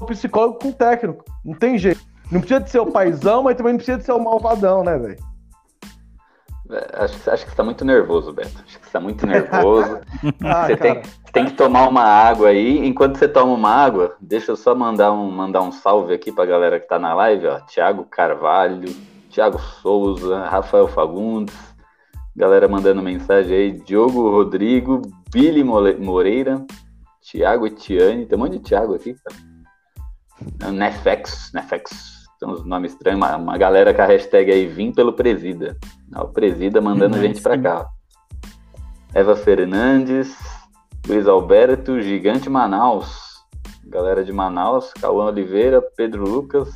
o psicólogo com o técnico. Não tem jeito. Não precisa de ser o paizão, mas também não precisa de ser o malvadão, né, velho? É, acho, acho que você tá muito nervoso, Beto. Acho que você tá muito nervoso. ah, você, tem, você, tem, que tomar uma água aí. Enquanto você toma uma água, deixa eu só mandar um, mandar um salve aqui pra galera que tá na live, ó. Tiago Carvalho, Tiago Souza, Rafael Fagundes, galera mandando mensagem aí, Diogo Rodrigo, Billy Moreira, Tiago Etiane, tem um monte de Tiago aqui, cara. Nefex, Nefex, tem uns nomes estranhos, uma, uma galera com a hashtag aí, vim pelo Presida. O Presida mandando uhum, gente para cá. Eva Fernandes, Luiz Alberto, Gigante Manaus. Galera de Manaus, Cauã Oliveira, Pedro Lucas,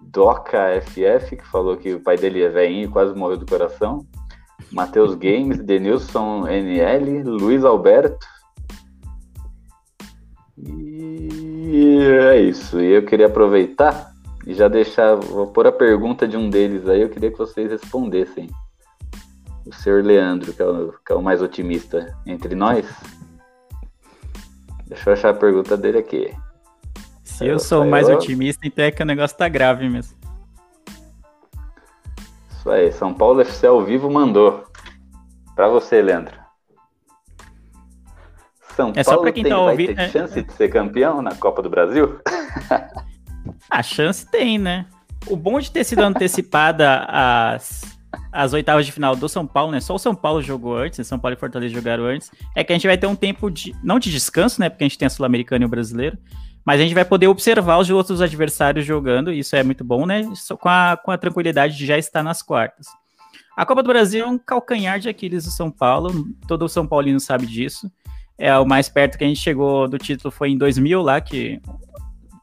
Doca FF, que falou que o pai dele é velhinho e quase morreu do coração. Matheus Games, Denilson NL, Luiz Alberto. E é isso. E eu queria aproveitar e já deixar, vou pôr a pergunta de um deles aí, eu queria que vocês respondessem. O senhor Leandro, que é o, que é o mais otimista entre nós. Deixa eu achar a pergunta dele aqui. Se eu, eu sou o mais eu... otimista, então é que o negócio tá grave mesmo. Isso aí, São Paulo FC ao vivo mandou. Pra você, Leandro. São é Paulo tem, tá ouvindo, vai ter é... chance de ser campeão na Copa do Brasil? A chance tem, né? O bom de ter sido antecipada as, as oitavas de final do São Paulo, né? Só o São Paulo jogou antes? São Paulo e Fortaleza jogaram antes. É que a gente vai ter um tempo de. Não de descanso, né? Porque a gente tem a Sul-Americana e o brasileiro. Mas a gente vai poder observar os outros adversários jogando, e isso é muito bom, né? Com a, com a tranquilidade de já estar nas quartas. A Copa do Brasil é um calcanhar de Aquiles do São Paulo, todo o São Paulino sabe disso. É o mais perto que a gente chegou do título foi em 2000 lá, que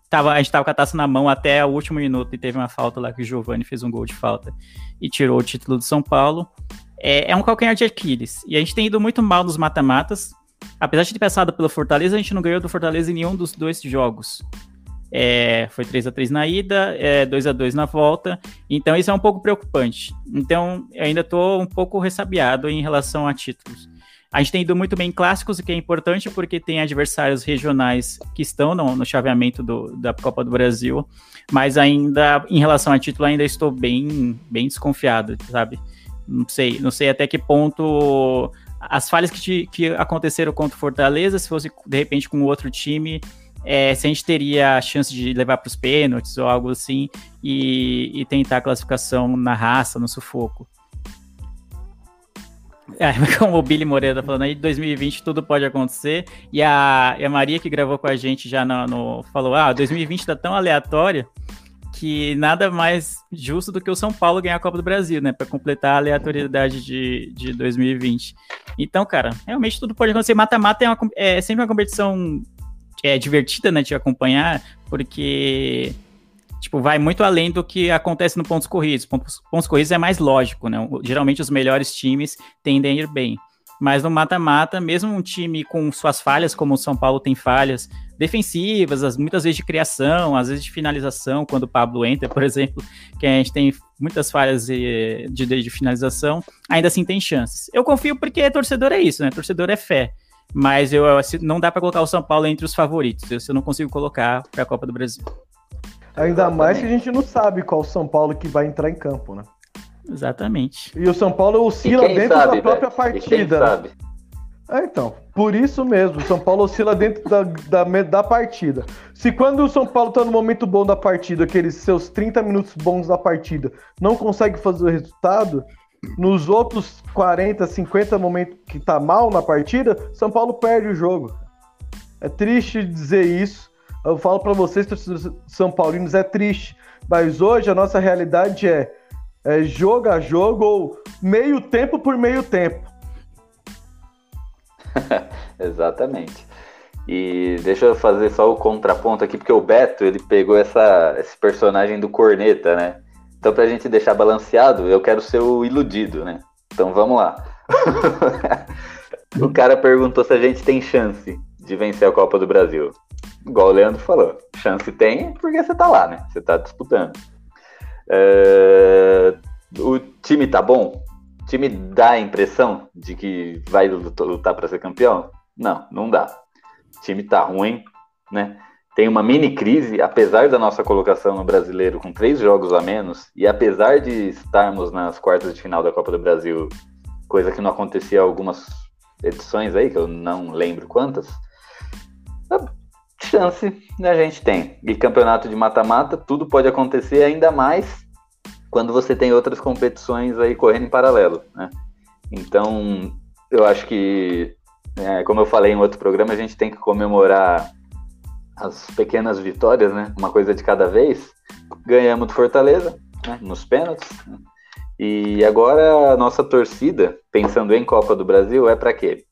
tava, a gente tava com a taça na mão até o último minuto e teve uma falta lá que o Giovani fez um gol de falta e tirou o título do São Paulo. É, é um calcanhar de Aquiles. E a gente tem ido muito mal nos mata-matas. Apesar de ter passado pelo Fortaleza, a gente não ganhou do Fortaleza em nenhum dos dois jogos. É, foi 3 a 3 na ida, é, 2 a 2 na volta. Então isso é um pouco preocupante. Então ainda estou um pouco ressabiado em relação a títulos. A gente tem ido muito bem em clássicos, o que é importante porque tem adversários regionais que estão no, no chaveamento do, da Copa do Brasil, mas ainda, em relação a título, ainda estou bem, bem desconfiado, sabe? Não sei, não sei até que ponto as falhas que, te, que aconteceram contra o Fortaleza, se fosse de repente com outro time, é, se a gente teria a chance de levar para os pênaltis ou algo assim e, e tentar a classificação na raça, no sufoco. É, como o Billy Moreira tá falando aí, 2020 tudo pode acontecer. E a, e a Maria, que gravou com a gente já no, no, falou: Ah, 2020 tá tão aleatório que nada mais justo do que o São Paulo ganhar a Copa do Brasil, né? Para completar a aleatoriedade de, de 2020. Então, cara, realmente tudo pode acontecer. Mata-mata é, é sempre uma competição é, divertida, né? De acompanhar, porque tipo, vai muito além do que acontece no pontos corridos. Pontos, pontos corridos é mais lógico, né? Geralmente os melhores times tendem a ir bem. Mas no mata-mata, mesmo um time com suas falhas, como o São Paulo tem falhas, defensivas, as, muitas vezes de criação, às vezes de finalização, quando o Pablo entra, por exemplo, que a gente tem muitas falhas de, de, de finalização, ainda assim tem chances. Eu confio porque torcedor é isso, né? Torcedor é fé. Mas eu, não dá para colocar o São Paulo entre os favoritos. Eu, eu não consigo colocar para a Copa do Brasil. Ainda mais que a gente não sabe qual São Paulo que vai entrar em campo, né? Exatamente. E o São Paulo oscila dentro sabe, da própria Beto? partida. É, então, por isso mesmo, o São Paulo oscila dentro da, da, da partida. Se quando o São Paulo tá no momento bom da partida, aqueles seus 30 minutos bons da partida, não consegue fazer o resultado, nos outros 40, 50 momentos que tá mal na partida, São Paulo perde o jogo. É triste dizer isso. Eu falo para vocês, torcedores são paulinos, é triste. Mas hoje a nossa realidade é, é jogo a jogo ou meio tempo por meio tempo. Exatamente. E deixa eu fazer só o contraponto aqui, porque o Beto, ele pegou essa, esse personagem do corneta, né? Então, pra gente deixar balanceado, eu quero ser o iludido, né? Então, vamos lá. o cara perguntou se a gente tem chance de vencer a Copa do Brasil. Igual o Leandro falou, chance tem porque você tá lá, né? Você tá disputando. É... O time tá bom? Time dá a impressão de que vai lutar para ser campeão? Não, não dá. O time tá ruim, né? Tem uma mini crise, apesar da nossa colocação no brasileiro com três jogos a menos, e apesar de estarmos nas quartas de final da Copa do Brasil, coisa que não acontecia algumas edições aí, que eu não lembro quantas, chance a gente tem. E campeonato de mata-mata, tudo pode acontecer ainda mais quando você tem outras competições aí correndo em paralelo, né? Então, eu acho que, é, como eu falei em outro programa, a gente tem que comemorar as pequenas vitórias, né? Uma coisa de cada vez. Ganhamos do Fortaleza, né? nos pênaltis. E agora a nossa torcida, pensando em Copa do Brasil, é para quê?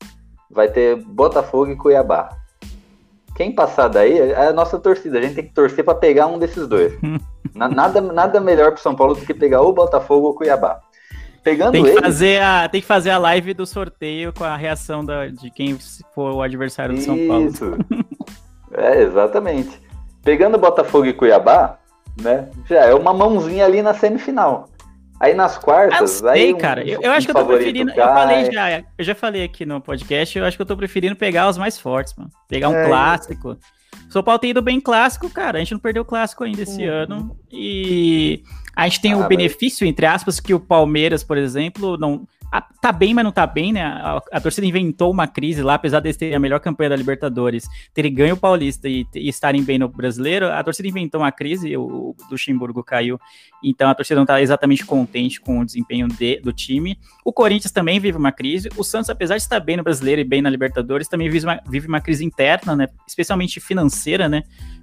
Vai ter Botafogo e Cuiabá. Quem passar daí é a nossa torcida. A gente tem que torcer para pegar um desses dois. nada, nada melhor para São Paulo do que pegar o Botafogo ou o Cuiabá. Pegando tem que, ele, fazer a, tem que fazer a live do sorteio com a reação da, de quem for o adversário do São Paulo. Isso. é, exatamente. Pegando Botafogo e Cuiabá, né? Já é uma mãozinha ali na semifinal. Aí nas quartas. Eu sei, um, cara. Eu, eu acho que eu tô preferindo. Cai. Eu falei já. Eu já falei aqui no podcast. Eu acho que eu tô preferindo pegar os mais fortes, mano. Pegar um é, clássico. São Paulo tem ido bem clássico, cara. A gente não perdeu o clássico ainda esse uhum. ano. E a gente tem ah, o benefício, entre aspas, que o Palmeiras, por exemplo, não tá bem, mas não tá bem, né? A, a, torcida inventou uma crise lá, apesar de ter a melhor campanha da Libertadores, ter ganho o Paulista e, e, estarem bem no brasileiro, a torcida inventou uma crise, o, o Luxemburgo caiu, então a torcida não tá exatamente contente com o desempenho de, do time. O Corinthians também vive uma crise, o Santos, apesar de estar bem no brasileiro e bem na Libertadores, também vive uma, vive uma crise interna, né? Especialmente financeira, né?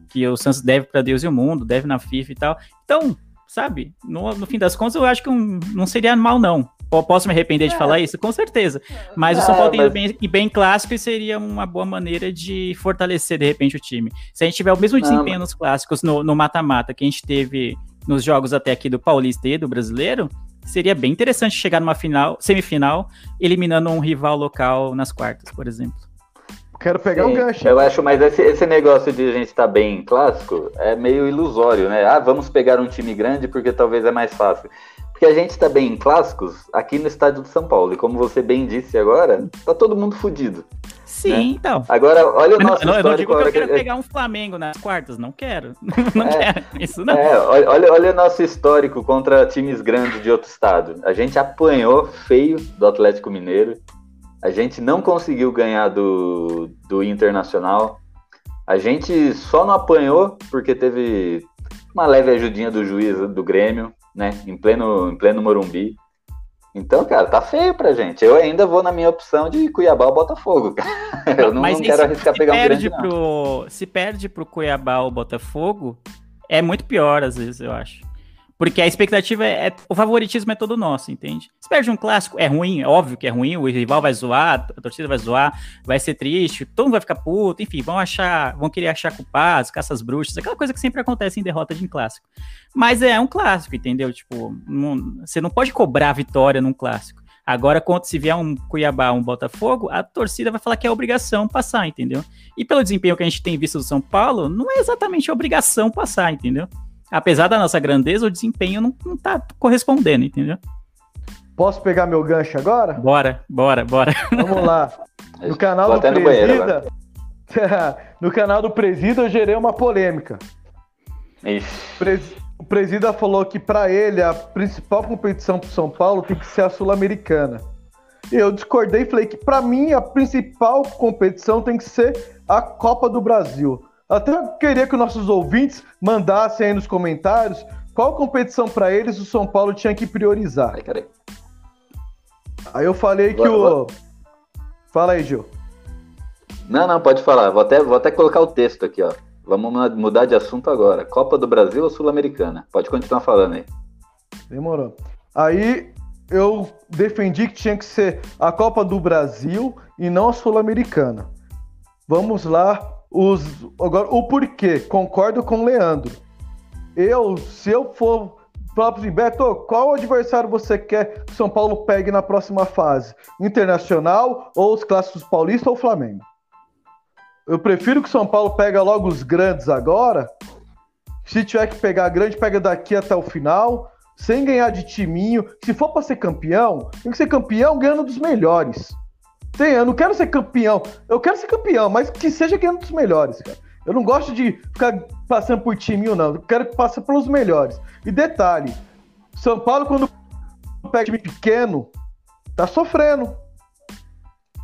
Que o Santos deve para Deus e o mundo, deve na FIFA e tal. Então, sabe? No, no fim das contas, eu acho que um, não seria mal, não. Posso me arrepender de é. falar isso? Com certeza. Mas o São Paulo tem mas... bem, bem clássico e seria uma boa maneira de fortalecer, de repente, o time. Se a gente tiver o mesmo desempenho nos clássicos, no mata-mata, que a gente teve nos jogos até aqui do Paulista e do Brasileiro, seria bem interessante chegar numa final, semifinal, eliminando um rival local nas quartas, por exemplo. Quero pegar Sim, um gancho. Eu acho, mas esse, esse negócio de a gente estar tá bem clássico é meio ilusório, né? Ah, vamos pegar um time grande porque talvez é mais fácil. Porque a gente está bem em clássicos aqui no estádio de São Paulo. E como você bem disse agora, tá todo mundo fudido. Sim, né? então. Agora, olha o nosso não, Eu não digo que eu quero que... pegar um Flamengo nas quartas, não quero. Não é, quero isso, não. É, olha, olha o nosso histórico contra times grandes de outro estado. A gente apanhou feio do Atlético Mineiro. A gente não conseguiu ganhar do, do Internacional. A gente só não apanhou porque teve uma leve ajudinha do juiz do Grêmio né? Em pleno, em pleno Morumbi. Então, cara, tá feio pra gente. Eu ainda vou na minha opção de Cuiabá ou Botafogo, cara. Eu não, não quero arriscar pegar um grande, pro, Se perde pro Cuiabá ou Botafogo, é muito pior, às vezes, eu acho. Porque a expectativa é, é, O favoritismo é todo nosso, entende? Se perde um clássico, é ruim, é óbvio que é ruim, o rival vai zoar, a torcida vai zoar, vai ser triste, todo mundo vai ficar puto, enfim, vão achar, vão querer achar culpados, caças bruxas, aquela coisa que sempre acontece em derrota de um clássico. Mas é um clássico, entendeu? Tipo, não, você não pode cobrar vitória num clássico. Agora, quando se vier um Cuiabá, um Botafogo, a torcida vai falar que é obrigação passar, entendeu? E pelo desempenho que a gente tem visto do São Paulo, não é exatamente obrigação passar, entendeu? Apesar da nossa grandeza, o desempenho não, não tá correspondendo, entendeu? Posso pegar meu gancho agora? Bora, bora, bora. Vamos lá. No canal Vou do Presida. no canal do Presida eu gerei uma polêmica. Pres- O Presida falou que para ele a principal competição pro São Paulo tem que ser a Sul-Americana. E eu discordei e falei que para mim a principal competição tem que ser a Copa do Brasil. Até eu queria que os nossos ouvintes mandassem aí nos comentários qual competição para eles o São Paulo tinha que priorizar. ai, cara. Aí eu falei que o. Fala aí, Gil. Não, não, pode falar. Vou até, vou até colocar o texto aqui, ó. Vamos mu- mudar de assunto agora. Copa do Brasil ou Sul-Americana? Pode continuar falando aí. Demorou. Aí eu defendi que tinha que ser a Copa do Brasil e não a Sul-Americana. Vamos lá. Os, agora, o porquê? Concordo com o Leandro. Eu, se eu for falar para Beto, qual adversário você quer que São Paulo pegue na próxima fase? Internacional ou os clássicos paulista ou Flamengo? Eu prefiro que São Paulo pega logo os grandes agora. Se tiver que pegar grande, pega daqui até o final sem ganhar de timinho. Se for para ser campeão, tem que ser campeão ganhando dos melhores. Tem, eu não quero ser campeão. Eu quero ser campeão, mas que seja ganhando dos melhores, cara. Eu não gosto de ficar passando por timinho, não. Eu quero que passe pelos melhores. E detalhe: São Paulo, quando pega time pequeno, tá sofrendo.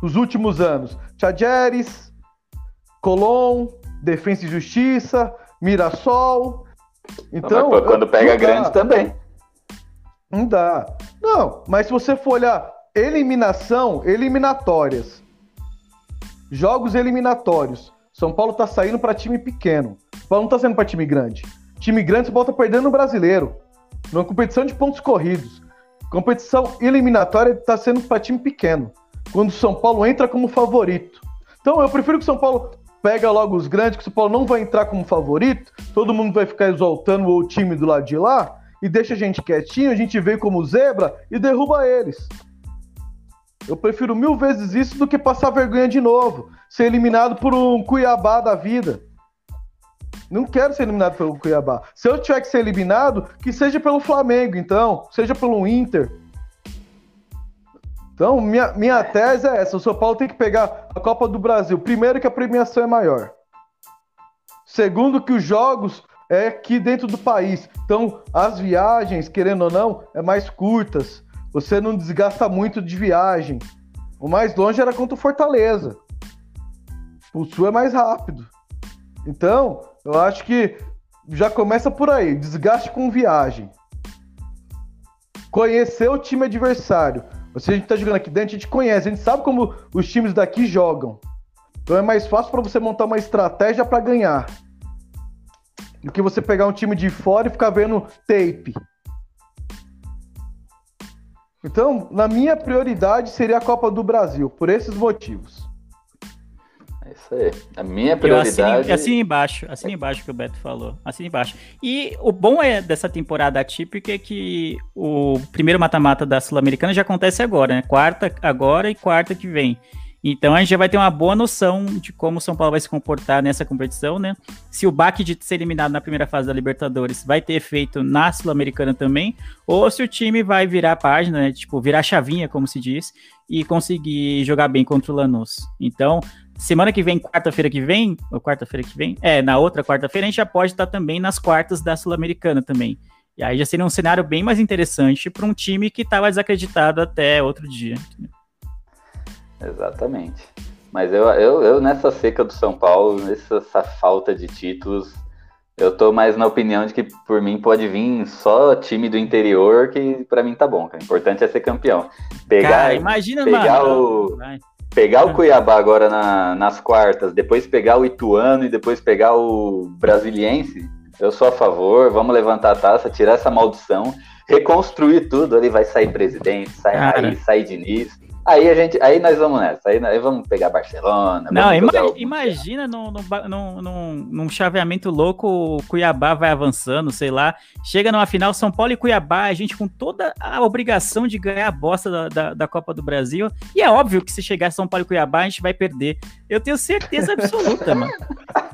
Nos últimos anos. Tchadjeres, Colom, Defensa e Justiça, Mirassol. Então, Mas quando pega grande também. Não dá. Não, mas se você for olhar eliminação, eliminatórias, jogos eliminatórios, São Paulo tá saindo para time pequeno. São Paulo não tá saindo para time grande. Time grande, São Paulo tá perdendo no brasileiro. Numa competição de pontos corridos. Competição eliminatória tá sendo para time pequeno. Quando São Paulo entra como favorito. Então eu prefiro que São Paulo pega logo os grandes, que o São Paulo não vai entrar como favorito, todo mundo vai ficar exaltando o time do lado de lá e deixa a gente quietinho, a gente vem como zebra e derruba eles. Eu prefiro mil vezes isso do que passar vergonha de novo, ser eliminado por um Cuiabá da vida. Não quero ser eliminado pelo Cuiabá. Se eu tiver que ser eliminado, que seja pelo Flamengo, então, seja pelo Inter. Então, minha, minha tese é essa: o São Paulo tem que pegar a Copa do Brasil. Primeiro, que a premiação é maior. Segundo, que os jogos é aqui dentro do país. Então, as viagens, querendo ou não, é mais curtas. Você não desgasta muito de viagem. O mais longe era contra o Fortaleza. O Sul é mais rápido. Então, eu acho que já começa por aí. Desgaste com viagem. Conhecer o time adversário. Se a gente tá jogando aqui dentro, a gente conhece, a gente sabe como os times daqui jogam. Então é mais fácil para você montar uma estratégia para ganhar. Do que você pegar um time de fora e ficar vendo tape. Então, na minha prioridade seria a Copa do Brasil, por esses motivos. É isso aí. A minha prioridade. assino, assino embaixo, assino embaixo que o Beto falou. Assino embaixo. E o bom é dessa temporada atípica é que o primeiro mata-mata da Sul-Americana já acontece agora, né? Quarta agora e quarta que vem. Então a gente já vai ter uma boa noção de como o São Paulo vai se comportar nessa competição, né? Se o baque de ser eliminado na primeira fase da Libertadores vai ter efeito na Sul-Americana também, ou se o time vai virar a página, né? Tipo, virar chavinha, como se diz, e conseguir jogar bem contra o Lanús. Então, semana que vem, quarta-feira que vem, ou quarta-feira que vem, é, na outra quarta-feira, a gente já pode estar também nas quartas da Sul-Americana também. E aí já seria um cenário bem mais interessante para um time que estava desacreditado até outro dia. entendeu? Exatamente. Mas eu, eu, eu nessa seca do São Paulo, nessa essa falta de títulos, eu tô mais na opinião de que por mim pode vir só time do interior, que pra mim tá bom. O importante é ser campeão. Pegar, Cara, imagina, pegar mano. o- Vai. pegar o Cuiabá agora na- nas quartas, depois pegar o Ituano e depois pegar o Brasiliense, eu sou a favor, vamos levantar a taça, tirar essa maldição, reconstruir tudo, ali vai sair presidente, sai Cara. Raiz, sai Diniz, Aí a gente, aí nós vamos nessa, aí, nós vamos pegar Barcelona. Não, ima o- imagina num, num, num, num, chaveamento louco, o Cuiabá vai avançando, sei lá. Chega numa final São Paulo e Cuiabá, a gente com toda a obrigação de ganhar a bosta da, da, da Copa do Brasil. E é óbvio que se chegar São Paulo e Cuiabá, a gente vai perder. Eu tenho certeza absoluta, mano.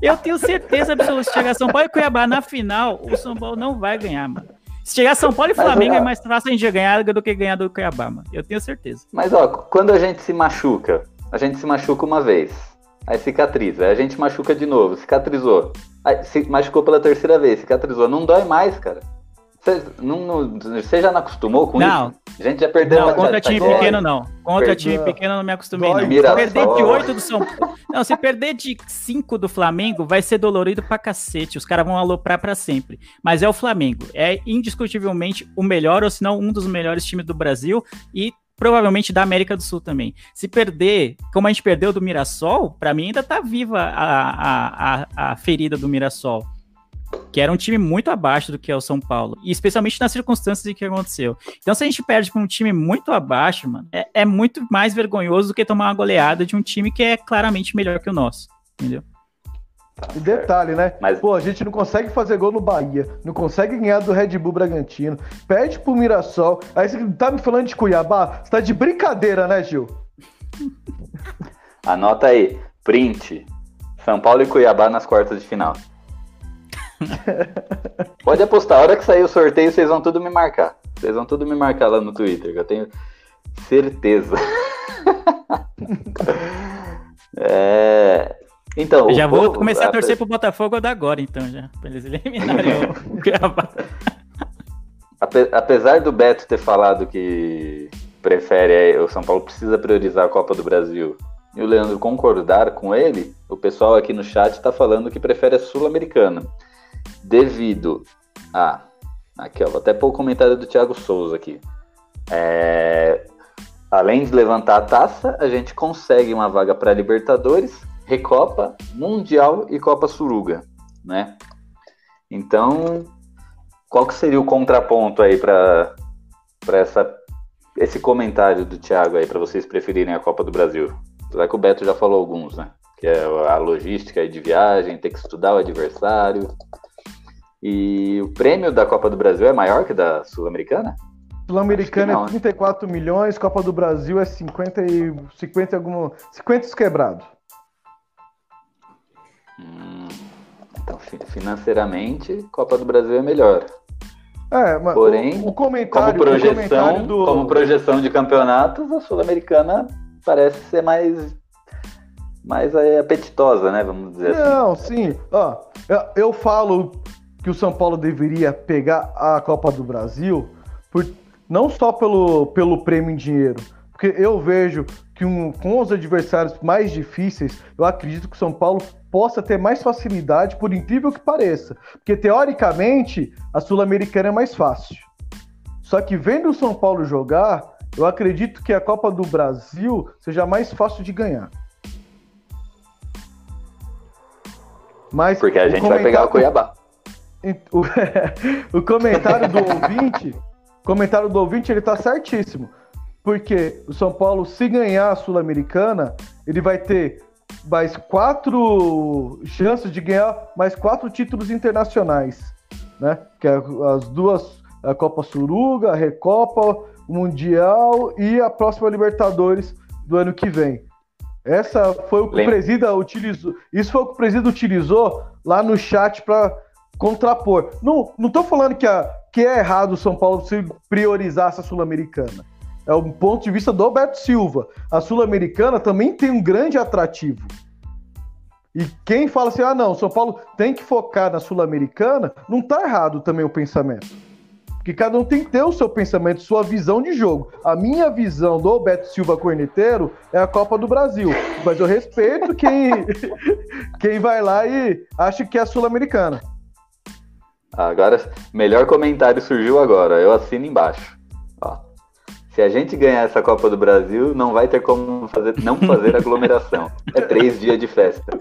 Eu tenho certeza absoluta. Se chegar São Paulo e Cuiabá na final, o São Paulo não vai ganhar, mano. Se chegar São Paulo e Mas, Flamengo, ó, é mais fácil a gente ganhar do que ganhar do Cuiabá, mano. Eu tenho certeza. Mas ó, quando a gente se machuca, a gente se machuca uma vez, aí cicatriza, aí a gente machuca de novo, cicatrizou. Aí se machucou pela terceira vez, cicatrizou. Não dói mais, cara. Você, não, não- você já não acostumou com Não. isso? A gente já perdeu Não, contra time dói. pequeno não. Contra Perdeu. time pequeno eu não me acostumei Dói. não. Perder de 8 do São Paulo. Não, se perder de 5 do Flamengo, vai ser dolorido pra cacete. Os caras vão aloprar pra sempre. Mas é o Flamengo. É indiscutivelmente o melhor, ou se não um dos melhores times do Brasil e provavelmente da América do Sul também. Se perder, como a gente perdeu do Mirassol, pra mim ainda tá viva a, a, a, a ferida do Mirassol. Que era um time muito abaixo do que é o São Paulo. E especialmente nas circunstâncias em que aconteceu. Então, se a gente perde pra um time muito abaixo, mano, é, é muito mais vergonhoso do que tomar uma goleada de um time que é claramente melhor que o nosso. Entendeu? E detalhe, né? Mas- Pô, a gente não consegue fazer gol no Bahia, não consegue ganhar do Red Bull Bragantino, perde pro Mirassol. Aí você tá me falando de Cuiabá? Você tá de brincadeira, né, Gil? Anota aí, print. São Paulo e Cuiabá nas quartas de final. Pode apostar, a hora que sair o sorteio, vocês vão tudo me marcar. Vocês vão tudo me marcar lá no Twitter, que eu tenho certeza. É, Então, Eu já vou povo- começar a a- torcer pro Botafogo da agora, então, já. Pra eles eliminarem o Cuiabá. Ape- apesar do Beto ter falado que prefere, é, o São Paulo precisa priorizar a Copa do Brasil, e o Leandro concordar com ele, o pessoal aqui no chat está falando que prefere a Sul-Americana, devido a. Aqui, ó, vou até pôr o comentário do Thiago Souza aqui. É, além de levantar a taça, a gente consegue uma vaga para Libertadores, Recopa, Mundial e Copa Suruga, né? Então, qual que seria o contraponto aí para essa esse comentário do Thiago aí para vocês preferirem a Copa do Brasil? Será que o Beto já falou alguns, né? Que é a logística de viagem, ter que estudar o adversário. E o prêmio da Copa do Brasil é maior que da Sul-Americana? Sul-Americana é que não, 34 milhões, Copa do Brasil é 50 e 50 e algum 50 os quebrados. Hum, então, fi- financeiramente, Copa do Brasil é melhor. É, mas Porém, o, o Como comentário, o projeção, comentário do como projeção de campeonatos, a Sul-Americana parece ser mais, mais é, apetitosa, né? Vamos dizer assim. Não, sim. Ó, eu, eu falo que o São Paulo deveria pegar a Copa do Brasil por, não só pelo, pelo prêmio em dinheiro, porque eu vejo que um, com os adversários mais difíceis, eu acredito que o São Paulo possa ter mais facilidade, por incrível que pareça. Porque teoricamente a Sul-Americana é mais fácil. Só que vendo o São Paulo jogar, eu acredito que a Copa do Brasil seja mais fácil de ganhar. Mas Porque a gente vai pegar o Cuiabá. o, comentário do ouvinte, o comentário do ouvinte, ele tá certíssimo. Porque o São Paulo, se ganhar a Sul-Americana, ele vai ter mais quatro chances de ganhar mais quatro títulos internacionais, né? Que é as duas, a Copa Suruga, a Recopa, o Mundial e a próxima Libertadores do ano que vem. Essa foi o que Lembra- o Presida utilizou. Isso foi o que o Presida utilizou lá no chat para contrapor. Não, não tô falando que, a, que é errado o São Paulo se priorizar essa Sul-Americana. É um ponto de vista do Alberto Silva. A Sul-Americana também tem um grande atrativo. E quem fala assim, ah, não, São Paulo tem que focar na Sul-Americana, não tá errado também o pensamento. Porque cada um tem que ter o seu pensamento, sua visão de jogo. A minha visão do Alberto Silva Corneteiro é a Copa do Brasil. Mas eu respeito quem, quem vai lá e acha que é a Sul-Americana. Agora, melhor comentário surgiu agora. Eu assino embaixo. Ó, se a gente ganhar essa Copa do Brasil, não vai ter como fazer, não fazer aglomeração. É três dias de festa.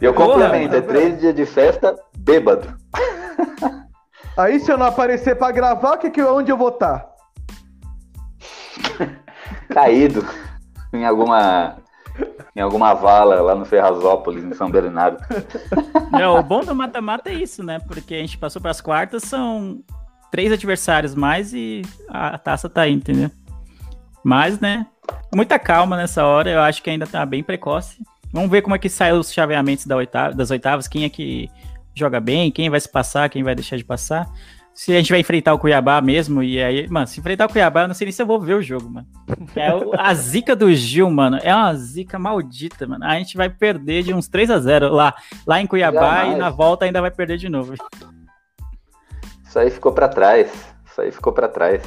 E eu Porra, complemento, é três dias de festa bêbado. Aí se eu não aparecer pra gravar, que que, onde eu vou estar? Caído. em alguma em alguma vala lá no Ferrazópolis, em São Bernardo. Não, o bom do mata-mata é isso, né? Porque a gente passou para as quartas, são três adversários mais e a taça tá aí, entendeu? Mas, né, muita calma nessa hora, eu acho que ainda tá bem precoce. Vamos ver como é que saem os chaveamentos da oitava, das oitavas, quem é que joga bem, quem vai se passar, quem vai deixar de passar. Se a gente vai enfrentar o Cuiabá mesmo, e aí, mano, se enfrentar o Cuiabá, eu não sei nem se eu vou ver o jogo, mano. É o, a zica do Gil, mano, é uma zica maldita, mano. A gente vai perder de uns 3 a 0 lá, lá em Cuiabá Jamais. e na volta ainda vai perder de novo. Isso aí ficou pra trás. Isso aí ficou pra trás.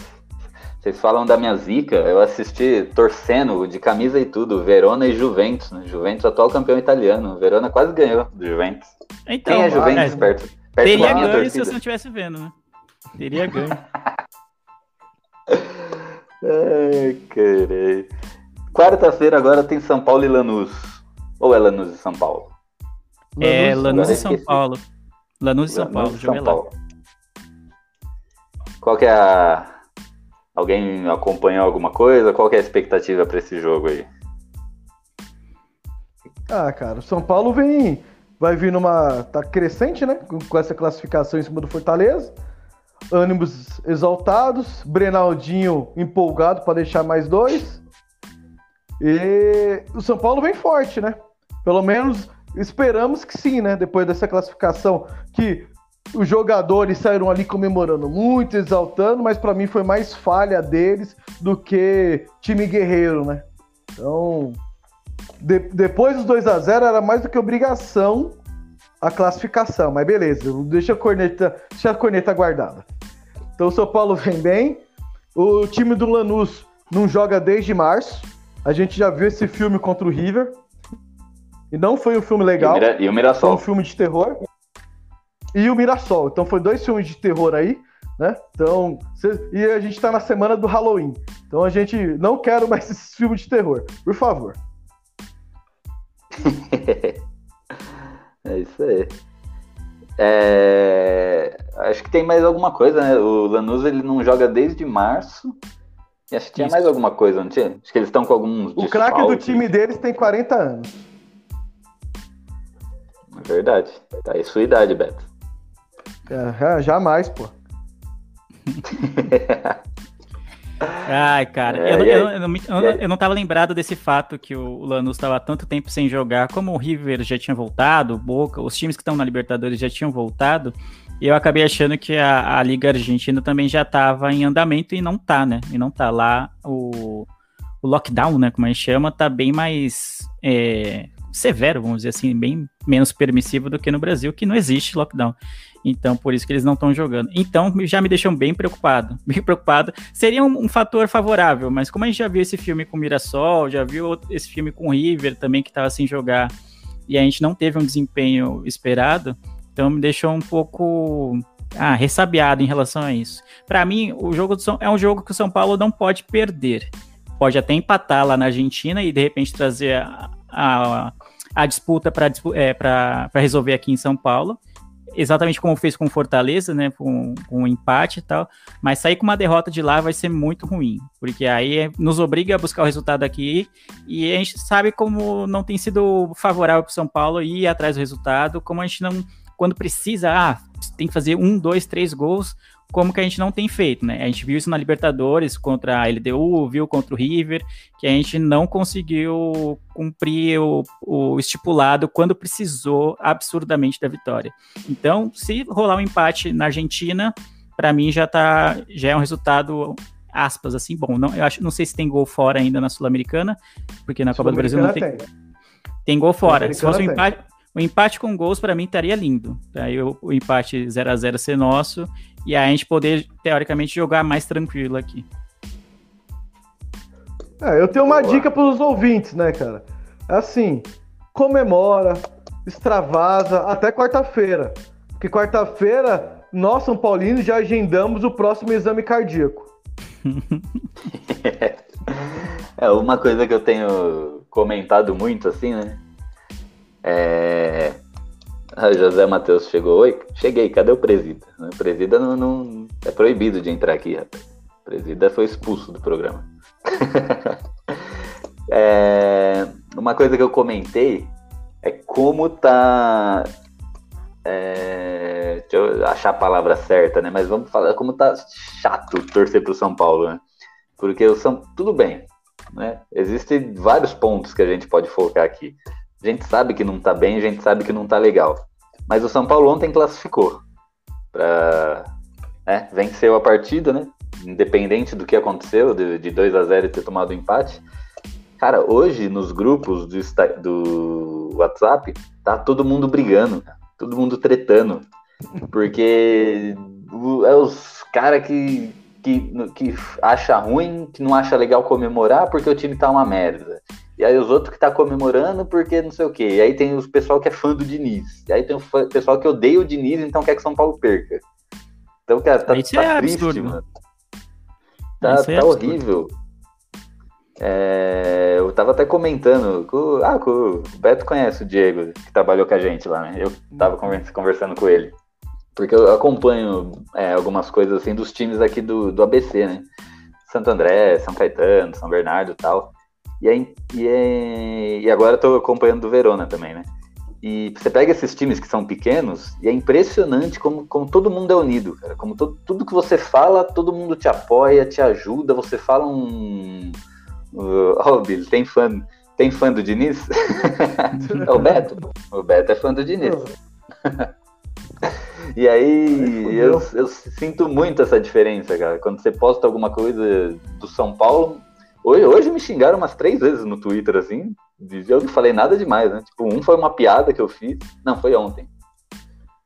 Vocês falam da minha zica, eu assisti torcendo de camisa e tudo, Verona e Juventus, né? Juventus atual campeão italiano. Verona quase ganhou do Juventus. Então, Quem é Juventus é, perto, perto teria da minha ganho se você não estivesse vendo, né? Teria ganho. Ai, caralho. Quarta-feira agora tem São Paulo e Lanús. Ou é Lanús e São Paulo? é, Lanús, e São. Paulo. Lanús e São Paulo, São. Paulo. Qual que é a... Alguém acompanhou alguma coisa? Qual que é a expectativa pra esse jogo aí? Ah, cara, o São Paulo vem. Vai vir numa. tá crescente, né? Com, com essa classificação em cima do Fortaleza. Ânimos exaltados. Brenaldinho empolgado para deixar mais dois. E o São Paulo vem forte, né? Pelo menos esperamos que sim, né? Depois dessa classificação, que os jogadores saíram ali comemorando muito, exaltando, mas para mim foi mais falha deles do que time guerreiro, né? Então, de- depois dos 2 a 0 era mais do que obrigação a classificação, mas beleza, deixa a corneta, deixa a corneta guardada. Então o São Paulo vem bem. O time do Lanús não joga desde março. A gente já viu esse filme contra o River. E não foi um filme E o, legal. Mira... e o Foi um Mirassol. filme de terror. E o Mirassol. Então foi dois filmes de terror aí, né? Então, e a gente tá na semana do Halloween. Então a gente não quer mais esses filmes de terror. Por favor. É isso aí. É, Acho que tem mais alguma coisa, né? O Lanús ele não joga desde março. E acho que tinha Isso. mais alguma coisa, não tinha? Acho que eles estão com alguns. O craque do time deles tem 40 anos. É verdade. Tá aí sua idade, Beto. É, jamais, pô. Ai, cara, É, eu, eu não- eu não eu não- tava lembrado desse fato que o Lanús estava tanto tempo sem jogar. Como o River já tinha voltado, Boca, os times que estão na Libertadores já tinham voltado, e eu acabei achando que a, a Liga Argentina também já estava em andamento e não tá, né? E não tá lá. O, o lockdown, né? Como a gente chama, tá bem mais é, severo, vamos dizer assim, bem menos permissivo do que no Brasil, que não existe lockdown. Então, por isso que eles não estão jogando. Então, já me deixam bem preocupado. Bem preocupado. Seria um, um fator favorável, mas como a gente já viu esse filme com Mirassol, já viu esse filme com River também, que estava sem jogar, e a gente não teve um desempenho esperado, então me deixou um pouco ah, ressabiado em relação a isso. Para mim, o jogo do São, é um jogo que o São Paulo não pode perder. Pode até empatar lá na Argentina e de repente trazer a, a, a disputa para resolver aqui em São Paulo exatamente como fez com Fortaleza, né, com, com um empate e tal, mas sair com uma derrota de lá vai ser muito ruim, porque aí é- nos obriga a buscar o resultado aqui, e a gente sabe como não tem sido favorável para São Paulo ir atrás do resultado, como a gente não, quando precisa, ah, tem que fazer um, dois, três gols, como que a gente não tem feito, né? A gente viu isso na Libertadores contra a LDU, viu contra o River, que a gente não conseguiu cumprir o, o estipulado quando precisou absurdamente da vitória. Então, se rolar um empate na Argentina, para mim já tá, já é um resultado aspas assim bom. Não, eu acho, não sei se tem gol fora ainda na Sul-Americana, porque na Copa do Brasil não tem, Sul-Americana tem gol fora. Se fosse um empate, o empate com gols para mim estaria lindo. Aí o, o empate 0 a 0 ser nosso e aí a gente poder teoricamente jogar mais tranquilo aqui. É, eu tenho uma Boa. dica para os ouvintes, né, cara? Assim, comemora, extravasa até quarta-feira. Porque quarta-feira, nós, São Paulinos, já agendamos o próximo exame cardíaco. É uma coisa que eu tenho comentado muito assim, né? É. Ah, José Matheus chegou. Oi, cheguei, cadê o presida? O presida não, não- é proibido de entrar aqui, rapaz. O presida foi expulso do programa. É, uma coisa que eu comentei é como tá. É, deixa eu achar a palavra certa, né? Mas vamos falar como tá chato torcer pro São Paulo, né? Porque o São. Tudo bem, né? Existem vários pontos que a gente pode focar aqui. A gente sabe que não tá bem, a gente sabe que não tá legal. Mas o São Paulo ontem classificou para né, venceu a partida, né? Independente do que aconteceu, de, de 2 a 0 e ter tomado o empate. Cara, hoje nos grupos do, do WhatsApp, tá todo mundo brigando, todo mundo tretando. Porque é os caras que, que, que acha ruim, que não acha legal comemorar porque o time tá uma merda. E aí os outros que tá comemorando porque não sei o quê. E aí tem os pessoal que é fã do Diniz. E aí tem o pessoal que odeia o Diniz, então quer que São Paulo perca. Então, cara, tá, Isso tá é triste, absurdo. mano. Tá, Isso é tá absurdo. horrível. É, eu tava até comentando, com, ah, com, o Beto conhece o Diego, que trabalhou com a gente lá, né? Eu tava convers- conversando com ele. Porque eu acompanho é, algumas coisas assim dos times aqui do, do ABC, né? Santo André, São Caetano, São Bernardo e tal. E, aí, e, é- e agora eu tô acompanhando do Verona também, né? E você pega esses times que são pequenos e é impressionante como, como todo mundo é unido, cara. Como to- tudo que você fala, todo mundo te apoia, te ajuda. Você fala um. Uh, Ó, Billy, tem fã, tem fã do Diniz? é o Beto? O Beto é fã do Diniz. E aí, eu, eu sinto muito essa diferença, cara. Quando você posta alguma coisa do São Paulo. Hoje, hoje me xingaram umas três vezes no Twitter, assim. Eu não falei nada demais, né? Tipo, um foi uma piada que eu fiz. Não, foi ontem.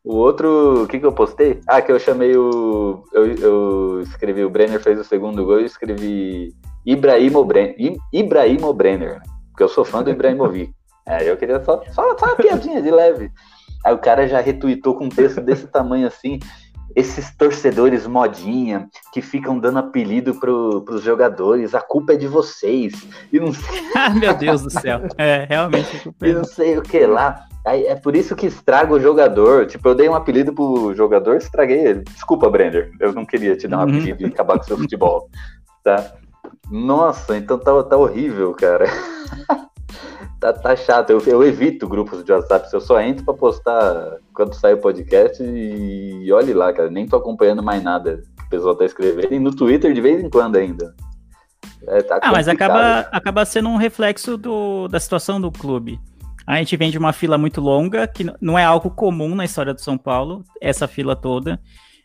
O outro, o que que eu postei? Ah, que eu chamei o. Eu, eu escrevi, o Brenner fez o segundo gol e escrevi Ibrahimo Brenner. Ibrahimo Brenner, né? Porque eu sou fã do Ibrahimovic. É, eu queria só, só, só uma piadinha de leve. Aí o cara já retweetou com um texto desse tamanho assim. Esses torcedores modinha que ficam dando apelido pro, pros jogadores, a culpa é de vocês. E não sei, Ah, meu Deus do céu. É, realmente. e não sei o que lá. É por isso que estraga o jogador. Tipo, eu dei um apelido pro jogador, estraguei ele. Desculpa, Brender. Eu não queria te dar um Uhum. apelido e acabar com seu futebol. Tá? Nossa, então tá, tá horrível, cara. tá, tá chato. Eu, eu evito grupos de WhatsApp. Eu só entro pra postar quando sai o podcast e olhe lá, cara. Nem tô acompanhando mais nada o pessoal tá escrevendo. E no Twitter de vez em quando ainda. É, tá Ah, mas acaba, acaba sendo um reflexo do, da situação do clube. A gente vem de uma fila muito longa, que não é algo comum na história do São Paulo, essa fila toda.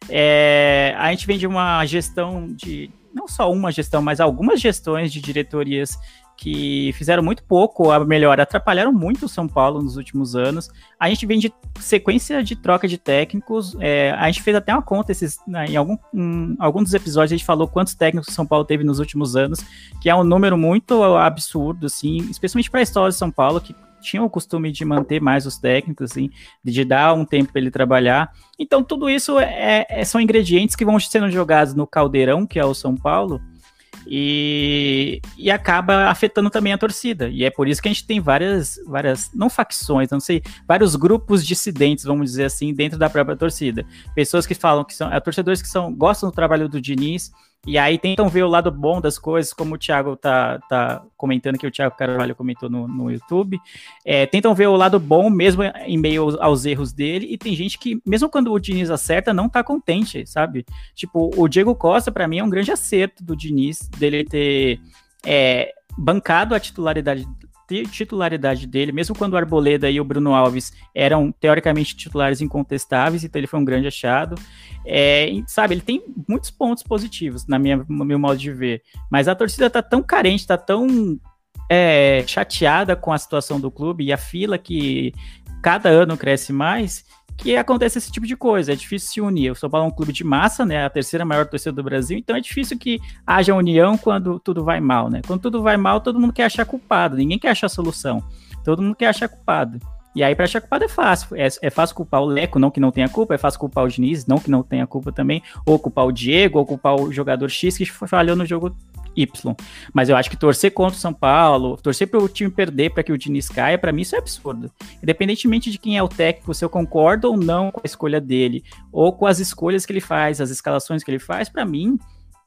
É, a gente vem de uma gestão de. Não só uma gestão, mas algumas gestões de diretorias que fizeram muito pouco a melhor, atrapalharam muito o São Paulo nos últimos anos. A gente vem de sequência de troca de técnicos. é, a gente fez até uma conta esses, né, em algum, em algum dos episódios, a gente falou quantos técnicos o São Paulo teve nos últimos anos, que é um número muito absurdo, assim, especialmente para a história de São Paulo, que tinha o costume de manter mais os técnicos, assim, de dar um tempo para ele trabalhar. Então, tudo isso é, é- são ingredientes que vão sendo jogados no caldeirão, que é o São Paulo, e, e acaba afetando também a torcida. E é por isso que a gente tem várias, várias, não facções, não sei, vários grupos dissidentes, vamos dizer assim, dentro da própria torcida. Pessoas que falam que são, é, torcedores que são, gostam do trabalho do Diniz, e aí tentam ver o lado bom das coisas, como o Thiago tá, tá comentando, que o Thiago Carvalho comentou no, no YouTube. É, tentam ver o lado bom, mesmo em meio aos, aos erros dele, e tem gente que, mesmo quando o Diniz acerta, não tá contente, sabe? Tipo, o Diego Costa, para mim, é um grande acerto do Diniz, dele ter é, bancado a titularidade, ti- titularidade dele, mesmo quando o Arboleda e o Bruno Alves eram, teoricamente, titulares incontestáveis, então ele foi um grande achado. É, sabe, ele tem muitos pontos positivos, na minha, no meu modo de ver, mas a torcida tá tão carente, tá tão é, chateada com a situação do clube e a fila que cada ano cresce mais, que acontece esse tipo de coisa. É difícil se unir. O São Paulo é um clube de massa, né? A terceira maior torcida do Brasil, então é difícil que haja união quando tudo vai mal, né? Quando tudo vai mal, todo mundo quer achar culpado, ninguém quer achar solução. Todo mundo quer achar culpado. E aí, pra achar culpado é fácil. É, é fácil culpar o Leco, não que não tenha culpa, é fácil culpar o Diniz, não que não tenha culpa também, ou culpar o Diego, ou culpar o jogador X que falhou no jogo Y. Mas eu acho que torcer contra o São Paulo, torcer para o time perder para que o Diniz caia, para mim isso é absurdo. Independentemente de quem é o técnico, se eu concordo ou não com a escolha dele, ou com as escolhas que ele faz, as escalações que ele faz, para mim,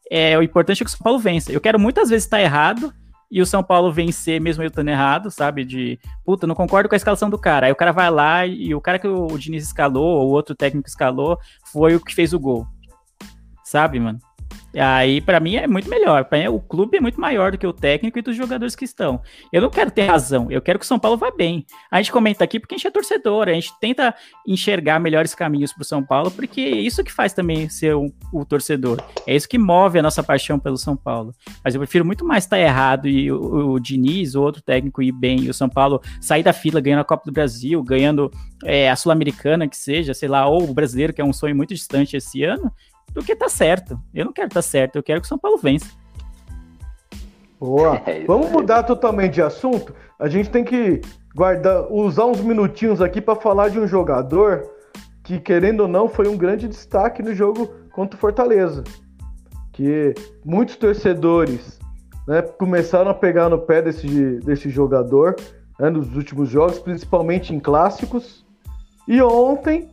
é, o importante é que o São Paulo vença. Eu quero muitas vezes estar errado, e o São Paulo vencer, mesmo eu estando errado, sabe? De puta, não concordo com a escalação do cara. Aí o cara vai lá e o cara que o Diniz escalou, ou outro técnico escalou, foi o que fez o gol. Sabe, mano? Aí, para mim, é muito melhor. Mim, o clube é muito maior do que o técnico e dos jogadores que estão. Eu não quero ter razão, eu quero que o São Paulo vá bem. A gente comenta aqui porque a gente é torcedor, a gente tenta enxergar melhores caminhos para o São Paulo, porque é isso que faz também ser o, o, torcedor. É isso que move a nossa paixão pelo São Paulo. Mas eu prefiro muito mais estar errado e o, o Diniz, o outro técnico, ir bem, e o São Paulo sair da fila ganhando a Copa do Brasil, ganhando é, a Sul-Americana, que seja, sei lá, ou o brasileiro, que é um sonho muito distante esse ano, do que tá certo. Eu não quero estar tá certo, eu quero que o São Paulo vença. Boa. É Vamos mudar totalmente de assunto. A gente tem que guardar, usar uns minutinhos aqui para falar de um jogador que, querendo ou não, foi um grande destaque no jogo contra o Fortaleza. Que muitos torcedores né, começaram a pegar no pé desse, desse jogador né, nos últimos jogos, principalmente em clássicos. E ontem,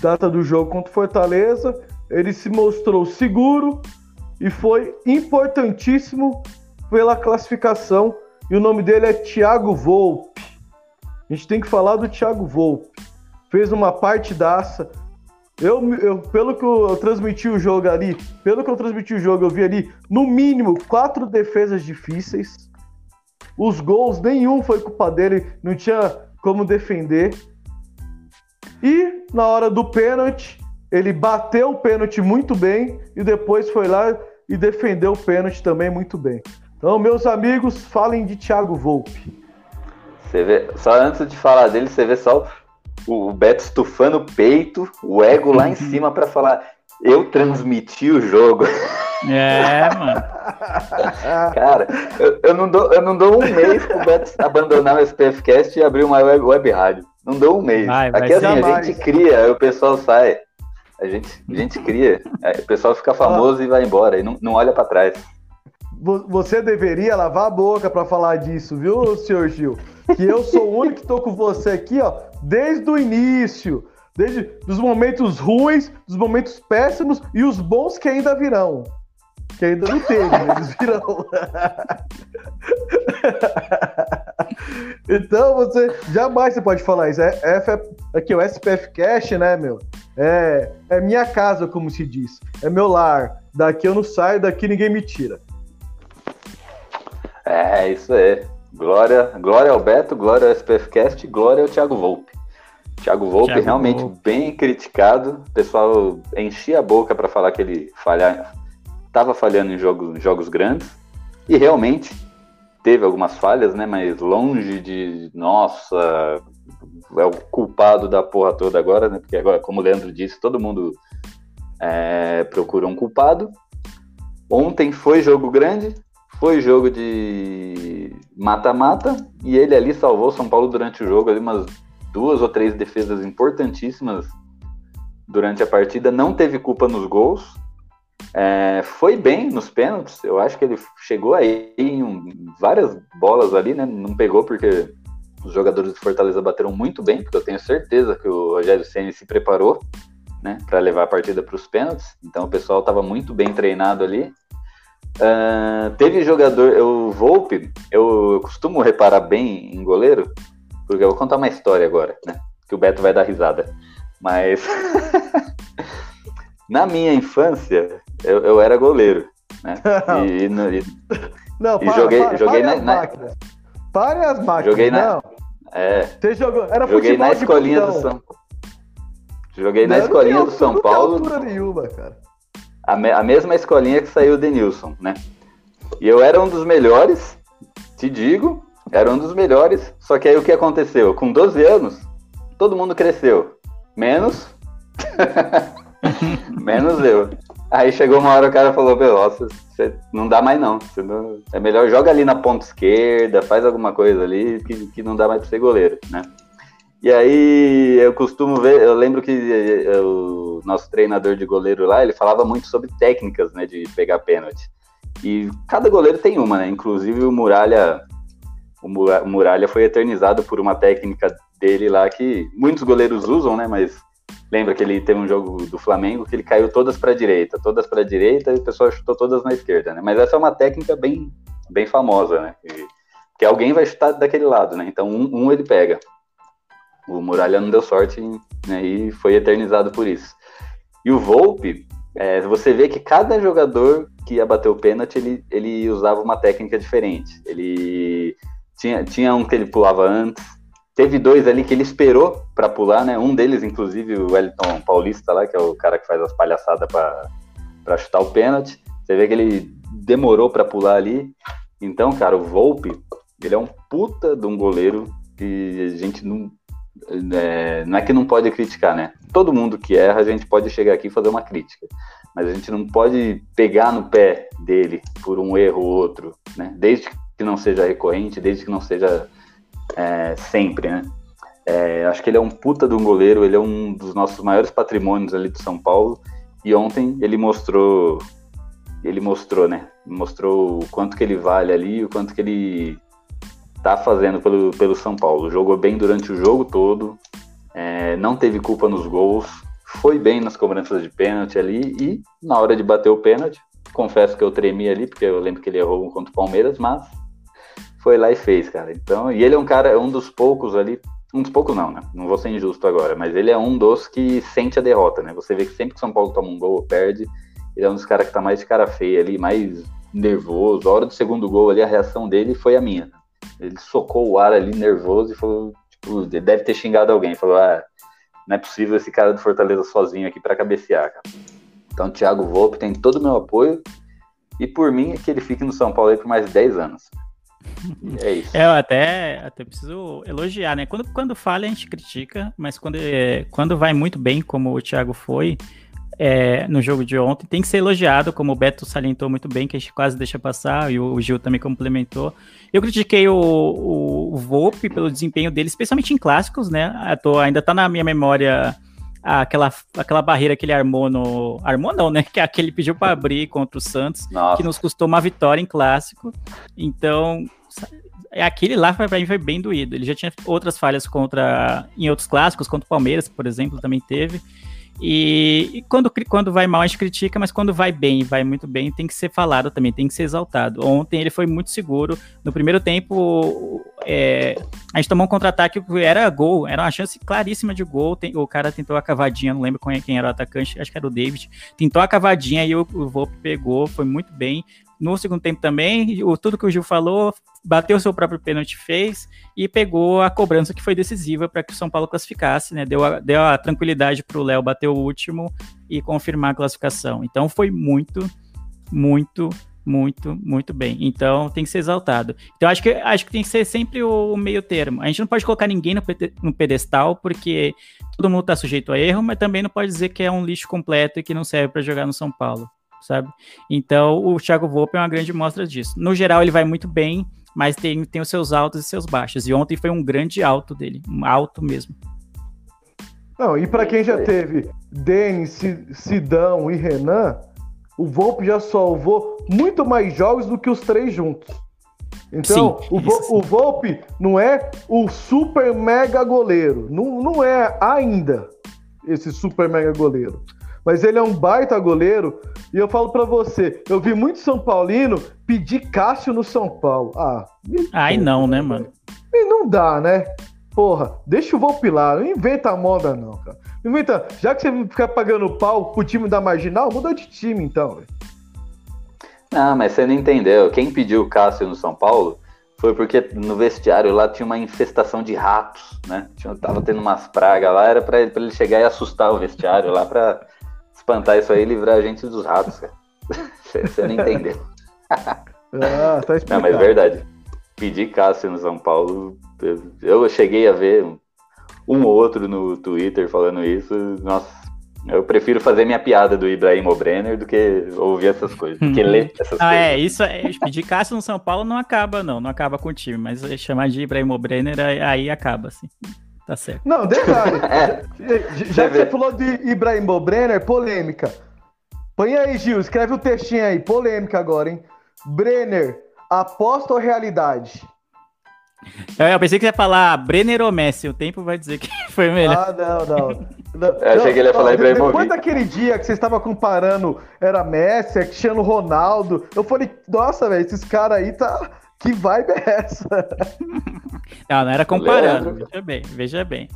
data do jogo contra o Fortaleza, ele se mostrou seguro e foi importantíssimo pela classificação. E o nome dele é Thiago Volpe. A gente tem que falar do Thiago Volpe. Fez uma partidaça. Eu, eu, pelo que eu, eu transmiti o jogo ali, pelo que eu transmiti o jogo, eu vi ali, no mínimo, quatro defesas difíceis. Os gols, nenhum foi culpa dele, não tinha como defender. E na hora do pênalti, ele bateu o pênalti muito bem e depois foi lá e defendeu o pênalti também muito bem. Então, meus amigos, falem de Thiago Volpe. Você vê, só antes de falar dele, você vê só o Beto estufando o peito, o ego lá em cima para falar: eu transmiti o jogo. É, mano. Cara, eu, eu, não dou, eu não dou um mês pro Beto abandonar o SPFcast e abrir uma web, web rádio. Não dou um mês. Vai, Aqui assim, a gente cria, aí o pessoal sai. A gente, a gente cria. o pessoal fica famoso ah. e vai embora, e não, não olha para trás. Você deveria lavar a boca para falar disso, viu, senhor Gil? Que eu sou o único que tô com você aqui, ó, desde o início. Desde os momentos ruins, dos momentos péssimos e os bons que ainda virão. Que ainda não teve, né? eles virão. então você jamais você pode falar isso. É, é, aqui, o SPF Cash, né, meu? É, é minha casa, como se diz. É meu lar. Daqui eu não saio, daqui ninguém me tira. É, isso aí. Glória, glória ao Beto, glória ao SPFcast, glória ao Thiago Volpe. Thiago Volpe Thiago realmente Volpe. bem criticado. O pessoal enchia a boca para falar que ele falha, estava falhando em jogos, jogos grandes. E realmente teve algumas falhas, né? Mas longe de, nossa, é o culpado da porra toda agora, né? Porque agora, como o Leandro disse, todo mundo é, procura um culpado. Ontem foi jogo grande, foi jogo de mata-mata, e ele ali salvou São Paulo durante o jogo, ali umas duas ou três defesas importantíssimas durante a partida, não teve culpa nos gols. É, foi bem nos pênaltis, eu acho que ele chegou aí em um, várias bolas ali, né? Não pegou porque os jogadores do Fortaleza bateram muito bem, porque eu tenho certeza que o Rogério Ceni se preparou, né, para levar a partida para os pênaltis. Então o pessoal estava muito bem treinado ali. Uh, teve jogador, eu Volpe, eu, eu costumo reparar bem em goleiro, porque eu vou contar uma história agora, né? Que o Beto vai dar risada. Mas na minha infância eu, eu era goleiro, né? E, e, não, e para, joguei, para, joguei para na, as na... Pare as máquinas. Joguei na, não. É. Você jogou. Era Joguei na escolinha do São Joguei na escolinha do São Paulo. Não nenhuma, cara. A, me, a mesma escolinha que saiu o Denilson, né? E eu era um dos melhores, te digo, era um dos melhores. Só que aí o que aconteceu? Com 12 anos, todo mundo cresceu. Menos. menos eu. Aí chegou uma hora o cara falou, nossa, você não dá mais não. não. É melhor joga ali na ponta esquerda, faz alguma coisa ali que, que não dá mais pra ser goleiro, né? E aí eu costumo ver, eu lembro que eh, o nosso treinador de goleiro lá, ele falava muito sobre técnicas, né, de pegar pênalti. E cada goleiro tem uma, né? Inclusive o Muralha, o Muralha foi eternizado por uma técnica dele lá que muitos goleiros usam, né? Mas lembra que ele teve um jogo do Flamengo que ele caiu todas para a direita, todas para a direita e o pessoal chutou todas na esquerda, né? Mas essa é uma técnica bem, bem famosa, né? Que, que alguém vai chutar daquele lado, né? Então um, um ele pega. O Muralha não deu sorte né, e foi eternizado por isso. E o Volpe, é, você vê que cada jogador que ia bater o pênalti, ele, ele usava uma técnica diferente. Ele tinha, tinha um que ele pulava antes, teve dois ali que ele esperou para pular, né? Um deles, inclusive, o Wellington Paulista lá, que é o cara que faz as palhaçadas para chutar o pênalti. Você vê que ele demorou para pular ali. Então, cara, o Volpe, ele é um puta de um goleiro que a gente não, é, não é que não pode criticar, né? Todo mundo que erra, a gente pode chegar aqui e fazer uma crítica. Mas a gente não pode pegar no pé dele por um erro ou outro, né? Desde que não seja recorrente, desde que não seja é, sempre, né? É, acho que ele é um puta de um goleiro, ele é um dos nossos maiores patrimônios ali do São Paulo. E ontem ele mostrou, ele mostrou, né? Mostrou o quanto que ele vale ali, o quanto que ele tá fazendo pelo, pelo São Paulo. Jogou bem durante o jogo todo, é, não teve culpa nos gols, foi bem nas cobranças de pênalti ali e na hora de bater o pênalti, confesso que eu tremi ali, porque eu lembro que ele errou contra o Palmeiras, mas foi lá e fez, cara. Então, e ele é um cara, um dos poucos ali, um dos poucos não, né? Não vou ser injusto agora, mas ele é um dos que sente a derrota, né? Você vê que sempre que São Paulo toma um gol, perde, ele é um dos caras que tá mais de cara feia ali, mais nervoso. A hora do segundo gol ali, a reação dele foi a minha. Ele socou o ar ali nervoso e falou, tipo, deve ter xingado alguém. Falou, ah, não é possível esse cara do Fortaleza sozinho aqui para cabecear, cara. Então, Thiago Volpe tem todo o meu apoio. E por mim, é que ele fique no São Paulo aí por mais 10 anos. É isso. É, eu até, até preciso elogiar, né? Quando, quando falha, a gente critica, mas quando, é, quando vai muito bem, como o Thiago foi, é, no jogo de ontem, tem que ser elogiado, como o Beto salientou muito bem, que a gente quase deixa passar, e o Gil também complementou. Eu critiquei o, o, o Volpe pelo desempenho dele, especialmente em clássicos, né? Tô, ainda tá na minha memória aquela, aquela barreira que ele armou no. Armou não, né? Que aquele pediu para abrir contra o Santos, Nossa. que nos custou uma vitória em clássico. Então, é aquele lá para mim foi bem doído. Ele já tinha outras falhas contra em outros clássicos, contra o Palmeiras, por exemplo, também teve. E, e, quando, quando vai mal a gente critica, mas quando vai bem, vai muito bem, tem que ser falado também, tem que ser exaltado. Ontem ele foi muito seguro. No primeiro tempo, é, a gente tomou um contra-ataque que era gol, era uma chance claríssima de gol. Tem, o cara tentou a cavadinha, não lembro quem era o atacante, acho que era o David. Tentou a cavadinha e o, o Volpe pegou, foi muito bem. No segundo tempo também, o, tudo que o Gil falou, bateu seu próprio pênalti, fez e pegou a cobrança que foi decisiva para que o São Paulo classificasse, né? Deu a, deu a tranquilidade para o Léo bater o último e confirmar a classificação. Então foi muito, muito, muito, muito bem. Então tem que ser exaltado. Então acho que acho que tem que ser sempre o, meio termo. A gente não pode colocar ninguém no, no pedestal porque todo mundo está sujeito a erro, mas também não pode dizer que é um lixo completo e que não serve para jogar no São Paulo sabe? Então, o Thiago Volpe é uma grande mostra disso. No geral, ele vai muito bem, mas tem, tem os seus altos e seus baixos. E ontem foi um grande alto dele, um alto mesmo. Não, e para quem já teve Denis, Sidão e Renan, o Volpe já salvou muito mais jogos do que os três juntos. Então, sim, o, Vo o Volpe não é o super mega goleiro. Não, não é ainda esse super mega goleiro mas ele é um baita goleiro. E eu falo para você, eu vi muito São Paulino pedir Cássio no São Paulo. Ah, Ai não, né, mano? E não dá, né? Porra, deixa o Volpe lá, não inventa a moda não, cara. Inventa, já que você fica pagando pau pro time da Marginal, muda de time então, velho. Não, mas você não entendeu. Quem pediu o Cássio no São Paulo foi porque no vestiário lá tinha uma infestação de ratos, né? Tinha, tava tendo umas pragas lá, era pra ele, pra ele chegar e assustar o vestiário lá pra espantar isso aí e livrar a gente dos ratos, cara. Você não entendeu. ah, tá explicado. Não, mas é verdade. Pedir Cássio no São Paulo, eu cheguei a ver um ou outro no Twitter falando isso. Nossa, eu prefiro fazer minha piada do Ibrahim Brenner do que ouvir essas coisas, do que ler essas ah, coisas. é, isso é. Pedir Cássio no São Paulo não acaba, não. Não acaba com o time, mas chamar de Ibrahim Brenner aí acaba, assim. Tá certo. Não, detalhe. é. Já, já que você falou de Ibrahim Brenner, polêmica. Põe aí, Gil, escreve o um textinho aí. Polêmica agora, hein? Brenner, aposta ou realidade? Eu pensei que você ia falar Brenner ou Messi. O tempo vai dizer que foi melhor. Ah, não, não. não Eu achei que ele ia falar Ibrahimovic. Depois daquele dia que você estava comparando, era Messi, Cristiano Ronaldo, eu falei, nossa, velho, esses caras aí tá. Que vibe é essa? Não, não era comparando. Leandro. Veja bem, veja bem.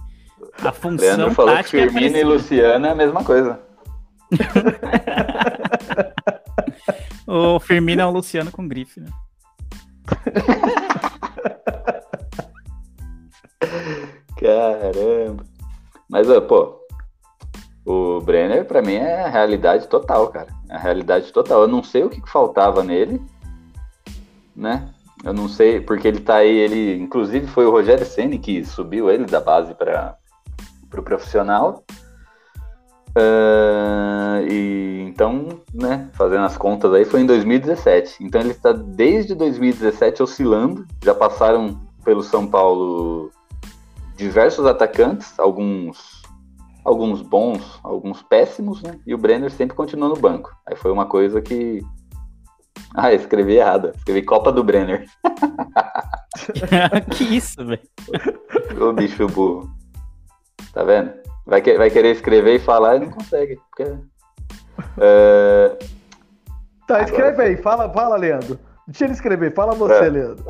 A função Leandro falou que é Firmino e parecida. Luciano é a mesma coisa. O Firmino é o Luciano com grife, né? Caramba. Mas, pô, o Brenner pra mim é a realidade total, cara. É a realidade total. Eu não sei o que faltava nele, né? Eu não sei, porque ele tá aí, ele, inclusive foi o Rogério Ceni que subiu ele da base para o profissional. Ah, e então, né, fazendo as contas aí, foi em 2017. Então ele está desde 2017 oscilando. Já passaram pelo São Paulo diversos atacantes, alguns alguns bons, alguns péssimos, né? E o Brenner sempre continuou no banco. Aí foi uma coisa que ah, escrevi errado. Escrevi Copa do Brenner. que isso, velho. O bicho burro. Tá vendo? Vai, que- vai querer escrever e falar e não consegue. Porque... É, Tá, escreve aí, fala, fala, Leandro. Deixa ele escrever, fala você, É. Leandro.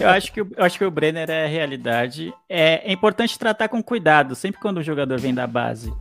Eu acho que, o- eu acho que o Brenner é a realidade. É, é importante tratar com cuidado, sempre quando o jogador vem da base.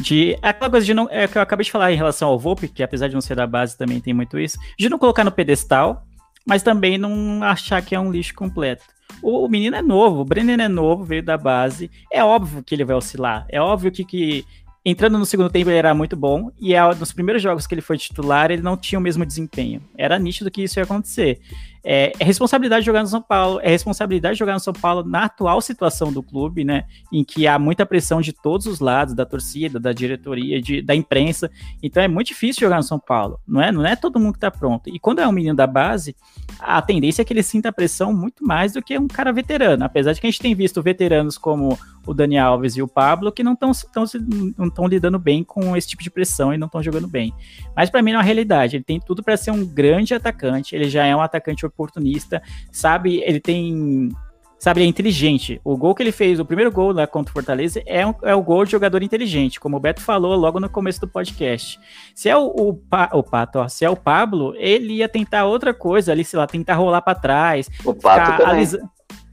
De, aquela coisa de não. É que eu acabei de falar em relação ao Volpe, que apesar de não ser da base, também tem muito isso. De não colocar no pedestal, mas também não achar que é um lixo completo. O, o menino é novo, o Brenner é novo, veio da base. É óbvio que ele vai oscilar. É óbvio que, que entrando no segundo tempo ele era muito bom. E é, nos primeiros jogos que ele foi titular, ele não tinha o mesmo desempenho. Era nítido que isso ia acontecer. É, é responsabilidade de jogar no São Paulo, é responsabilidade de jogar no São Paulo na atual situação do clube, né? Em que há muita pressão de todos os lados, da torcida, da diretoria, de, da imprensa. Então é muito difícil jogar no São Paulo, não é? Não é todo mundo que tá pronto. E quando é um menino da base, a tendência é que ele sinta a pressão muito mais do que um cara veterano. Apesar de que a gente tem visto veteranos como o Dani Alves e o Pablo que não estão lidando bem com esse tipo de pressão e não estão jogando bem. Mas para mim é uma realidade. Ele tem tudo para ser um grande atacante. Ele já é um atacante oportunista, sabe? Ele tem sabe, ele é inteligente. O gol que ele fez, o primeiro gol lá contra o Fortaleza, é, um, é o gol de jogador inteligente, como o Beto falou logo no começo do podcast. Se é o, o, Pa- o Pato, ó, se é o Pablo, ele ia tentar outra coisa ali, sei lá, tentar rolar para trás, o Pato também. alisa-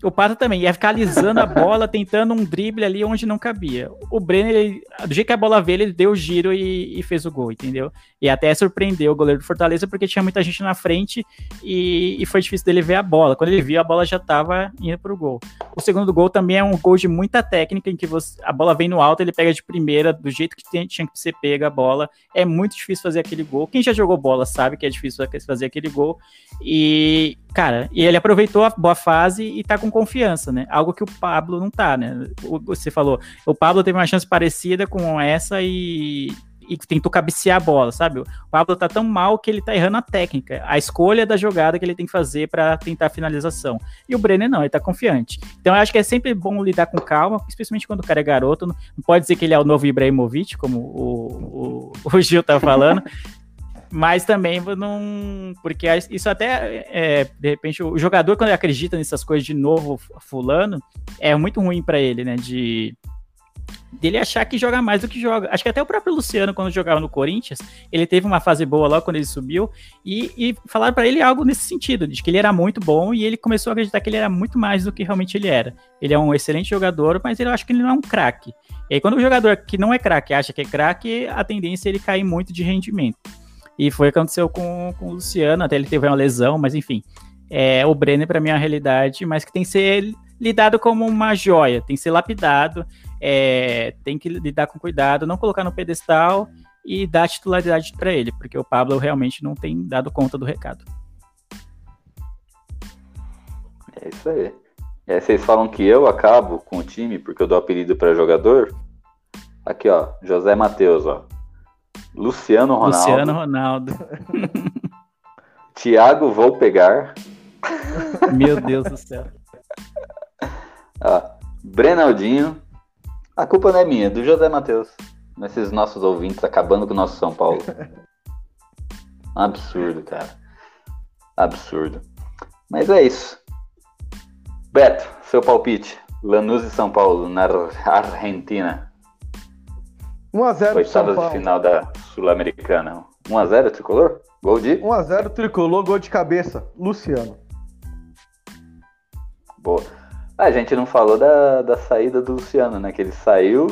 O Pato também ia ficar alisando a bola, tentando um drible ali onde não cabia. O Brenner, ele- do jeito que a bola veio, ele deu o giro e, e fez o gol, entendeu? E até surpreendeu o goleiro do Fortaleza porque tinha muita gente na frente e, e foi difícil dele ver a bola. Quando ele viu, a bola já estava indo pro gol. O segundo gol também é um gol de muita técnica, em que você- a bola vem no alto, ele pega de primeira, do jeito que tem- tinha que ser pega a bola. É muito difícil fazer aquele gol. Quem já jogou bola sabe que é difícil fazer aquele gol. E, cara, e ele aproveitou a boa fase e tá com confiança, né? Algo que o Pablo não tá, né? Você falou, o Pablo teve uma chance parecida com essa e, e tentou cabecear a bola, sabe? O Pablo tá tão mal que ele tá errando a técnica, a escolha da jogada que ele tem que fazer para tentar a finalização. E o Brenner não, ele tá confiante. Então eu acho que é sempre bom lidar com calma, especialmente quando o cara é garoto. Não pode dizer que ele é o novo Ibrahimovic, como o, o, o Gil tá falando. Mas também não. Porque isso até, é, de repente, o jogador, quando ele acredita nessas coisas de novo, fulano, é muito ruim para ele, né? De dele achar que joga mais do que joga. Acho que até o próprio Luciano, quando jogava no Corinthians, ele teve uma fase boa logo quando ele subiu, e, e falaram para ele algo nesse sentido, de que ele era muito bom, e ele começou a acreditar que ele era muito mais do que realmente ele era. Ele é um excelente jogador, mas eu acho que ele não é um craque. E aí, quando o jogador que não é craque acha que é craque, a tendência é ele cair muito de rendimento. E foi o que aconteceu com, com o Luciano, até ele teve uma lesão, mas enfim. É, o Brenner, para mim, é uma realidade, mas que tem que ser lidado como uma joia, tem que ser lapidado, é, tem que lidar com cuidado, não colocar no pedestal e dar titularidade para ele, porque o Pablo realmente não tem dado conta do recado. É isso aí. Aí vocês falam que eu acabo com o time porque eu dou apelido para jogador? Aqui, ó, José Matheus, ó. Luciano Ronaldo. Luciano Ronaldo. Thiago Vou Pegar. Meu Deus do céu. Brenaldinho. A culpa não é minha, é do José Matheus. Nesses nossos ouvintes acabando com o nosso São Paulo. Absurdo, cara. Absurdo. Mas é isso. Beto, seu palpite. Lanús e São Paulo na Argentina. 1x0 São Oitavas de final da Sul-Americana. 1x0 tricolor? Gol de? 1x0 tricolor, gol de cabeça. Luciano. Boa. Ah, a gente não falou da, da saída do Luciano, né? Que ele saiu.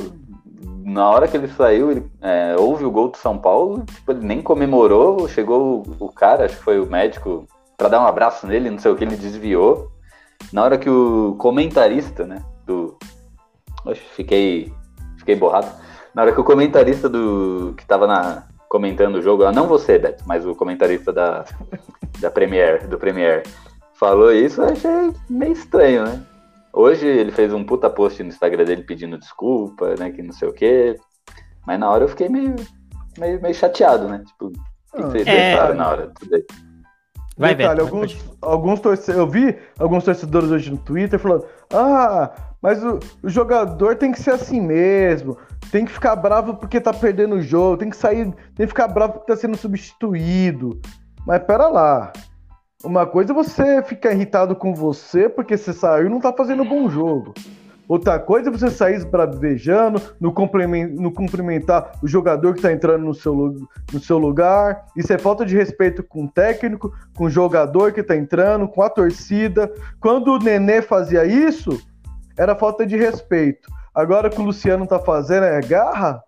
Na hora que ele saiu, ele é, houve o gol do São Paulo, tipo, ele nem comemorou, chegou o, o cara, acho que foi o médico, pra dar um abraço nele, não sei o que, ele desviou. Na hora que o comentarista, né, do... Oxe, fiquei, fiquei borrado. Na hora que o comentarista do que tava na, comentando o jogo, ah, não você, Beto, mas o comentarista da, da Premiere, do Premiere, falou isso, eu achei meio estranho, né? Hoje ele fez um puta post no Instagram dele pedindo desculpa, né? Que não sei o quê. Mas na hora eu fiquei meio, meio, meio chateado, né? Tipo, o que vocês É. pensaram na hora? Tudo aí. Vai, Detalhe, Beto. alguns, alguns torce... Eu vi alguns torcedores hoje no Twitter falando: Ah, mas o, o jogador tem que ser assim mesmo. Tem que ficar bravo porque tá perdendo o jogo. Tem que sair. Tem que ficar bravo porque tá sendo substituído. Mas pera lá. Uma coisa é você ficar irritado com você porque você saiu e não tá fazendo bom jogo. Outra coisa é você sair esbravejando, no, no cumprimentar o jogador que tá entrando no seu, no seu lugar. Isso é falta de respeito com o técnico, com o jogador que tá entrando, com a torcida. Quando o Nenê fazia isso, era falta de respeito. Agora que o Luciano tá fazendo é garra?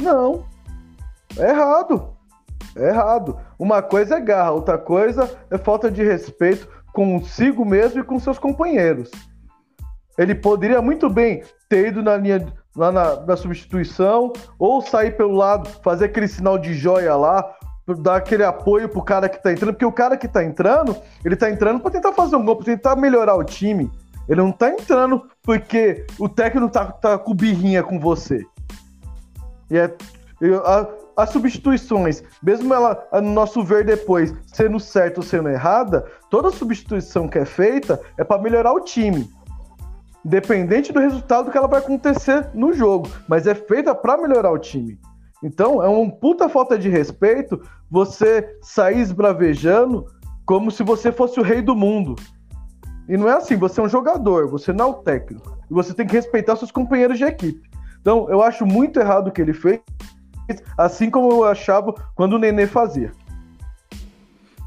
Não. É errado. É errado. Uma coisa é garra, outra coisa é falta de respeito consigo mesmo e com seus companheiros. Ele poderia muito bem ter ido na linha lá na, na substituição ou sair pelo lado, fazer aquele sinal de joia lá, dar aquele apoio pro cara que tá entrando, porque o cara que tá entrando, ele tá entrando pra tentar fazer um gol, pra tentar melhorar o time. Ele não tá entrando porque o técnico tá, tá com birrinha com você. E é, a- as substituições, mesmo ela, no nosso ver depois, sendo certa ou sendo errada, toda substituição que é feita é para melhorar o time. Independente do resultado que ela vai acontecer no jogo, mas é feita para melhorar o time. Então, é uma puta falta de respeito você sair esbravejando como se você fosse o rei do mundo. E não é assim, você é um jogador, você não é o técnico. E você tem que respeitar seus companheiros de equipe. Então, eu acho muito errado o que ele fez, assim como eu achava quando o Nenê fazia.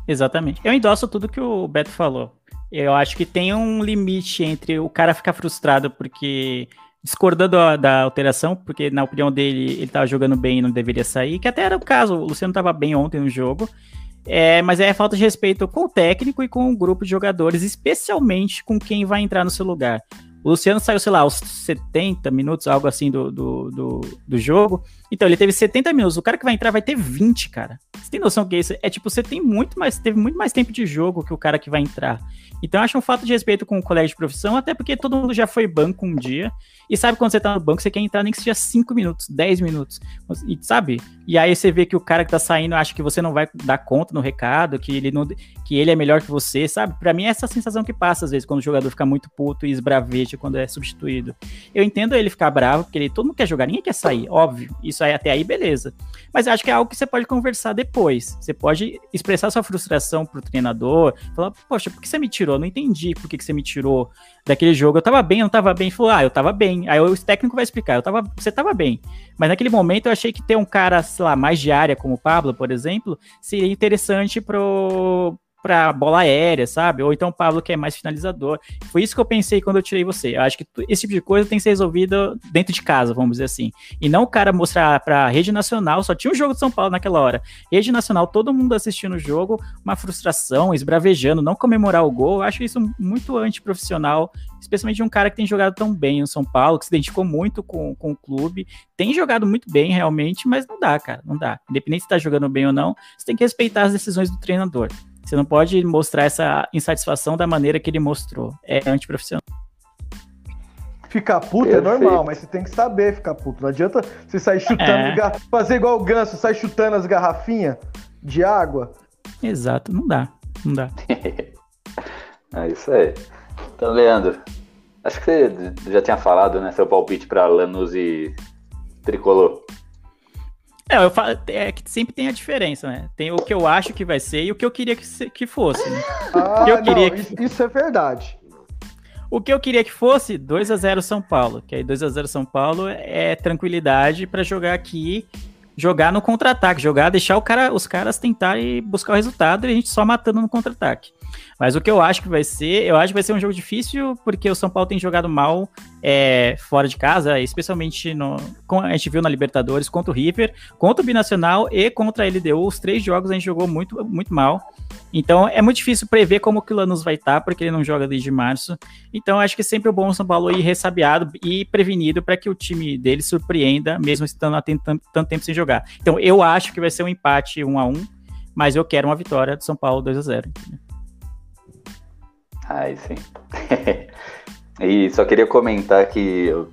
Exatamente. Eu endosso tudo que o Beto falou. Eu acho que tem um limite entre o cara ficar frustrado porque discordando da, da alteração, porque na opinião dele ele tava jogando bem e não deveria sair, que até era o caso, o Luciano tava bem ontem no jogo. É, mas é falta de respeito com o técnico e com o grupo de jogadores, especialmente com quem vai entrar no seu lugar. O Luciano saiu, sei lá, aos 70 minutos, algo assim do, do, do, do jogo. Então, ele teve 70 minutos. O cara que vai entrar vai ter 20, cara. Você tem noção que isso? É tipo, você tem muito mais, teve muito mais tempo de jogo que o cara que vai entrar. Então, acho um fato de respeito com o colega de profissão, até porque todo mundo já foi banco um dia. E sabe quando você tá no banco, você quer entrar nem que seja 5 minutos, 10 minutos. E sabe? E aí você vê que o cara que tá saindo acha que você não vai dar conta no recado, que ele, não, que ele é melhor que você, sabe? Pra mim é essa sensação que passa às vezes quando o jogador fica muito puto e esbraveja quando é substituído. Eu entendo ele ficar bravo, porque ele, todo mundo quer jogar, ninguém quer sair, óbvio. Isso aí até aí, beleza. Mas acho que é algo que você pode conversar depois. Você pode expressar sua frustração pro treinador, falar, poxa, por que você me tirou? Não entendi por que, que você me tirou daquele jogo. Eu tava bem, eu não tava bem. Ele falou, ah, eu tava bem. Aí o técnico vai explicar, eu tava, você tava bem. Mas naquele momento eu achei que ter um cara, sei lá, mais de área, como o Pablo, por exemplo, seria interessante pro pra bola aérea, sabe? Ou então o Pablo que é mais finalizador. Foi isso que eu pensei quando eu tirei você. Eu acho que esse tipo de coisa tem que ser resolvido dentro de casa, vamos dizer assim. E não o cara mostrar pra rede nacional, só tinha um jogo de São Paulo naquela hora. Rede nacional, todo mundo assistindo o jogo, uma frustração, esbravejando, não comemorar o gol. Eu acho isso muito antiprofissional, especialmente de um cara que tem jogado tão bem no São Paulo, que se identificou muito com, com o clube, tem jogado muito bem realmente, mas não dá, cara, não dá. Independente se tá jogando bem ou não, você tem que respeitar as decisões do treinador. Você não pode mostrar essa insatisfação da maneira que ele mostrou. É antiprofissional. Ficar puto é Perfeito. normal, mas você tem que saber ficar puto. Não adianta você sair chutando, É. gar- fazer igual o ganso, sair chutando as garrafinhas de água. Exato, não dá. Não dá. É isso aí. Então, Leandro, acho que você já tinha falado, né? Seu palpite para Lanús e Tricolor. É, eu falo, é que sempre tem a diferença, né? Tem o que eu acho que vai ser e o que eu queria que, se- que fosse. né? Ah, Eu não, queria que- isso, isso é verdade. O que eu queria que fosse 2 a 0 São Paulo, que aí 2 a 0 São Paulo é tranquilidade para jogar aqui, jogar no contra-ataque, jogar, deixar o cara, os caras tentarem buscar o resultado e a gente só matando no contra-ataque. Mas o que eu acho que vai ser, eu acho que vai ser um jogo difícil, porque o São Paulo tem jogado mal é, fora de casa, especialmente no. A gente viu na Libertadores contra o River, contra o Binacional e contra a LDU. Os três jogos a gente jogou muito, muito mal. Então é muito difícil prever como que o Lanús vai estar, porque ele não joga desde março. Então acho que é sempre bom o São Paulo ir ressabiado e prevenido para que o time dele surpreenda, mesmo estando há tanto, tempo sem jogar. Então eu acho que vai ser um empate 1 a 1 mas eu quero uma vitória do São Paulo 2 a 0 Ai, sim. e só queria comentar que eu,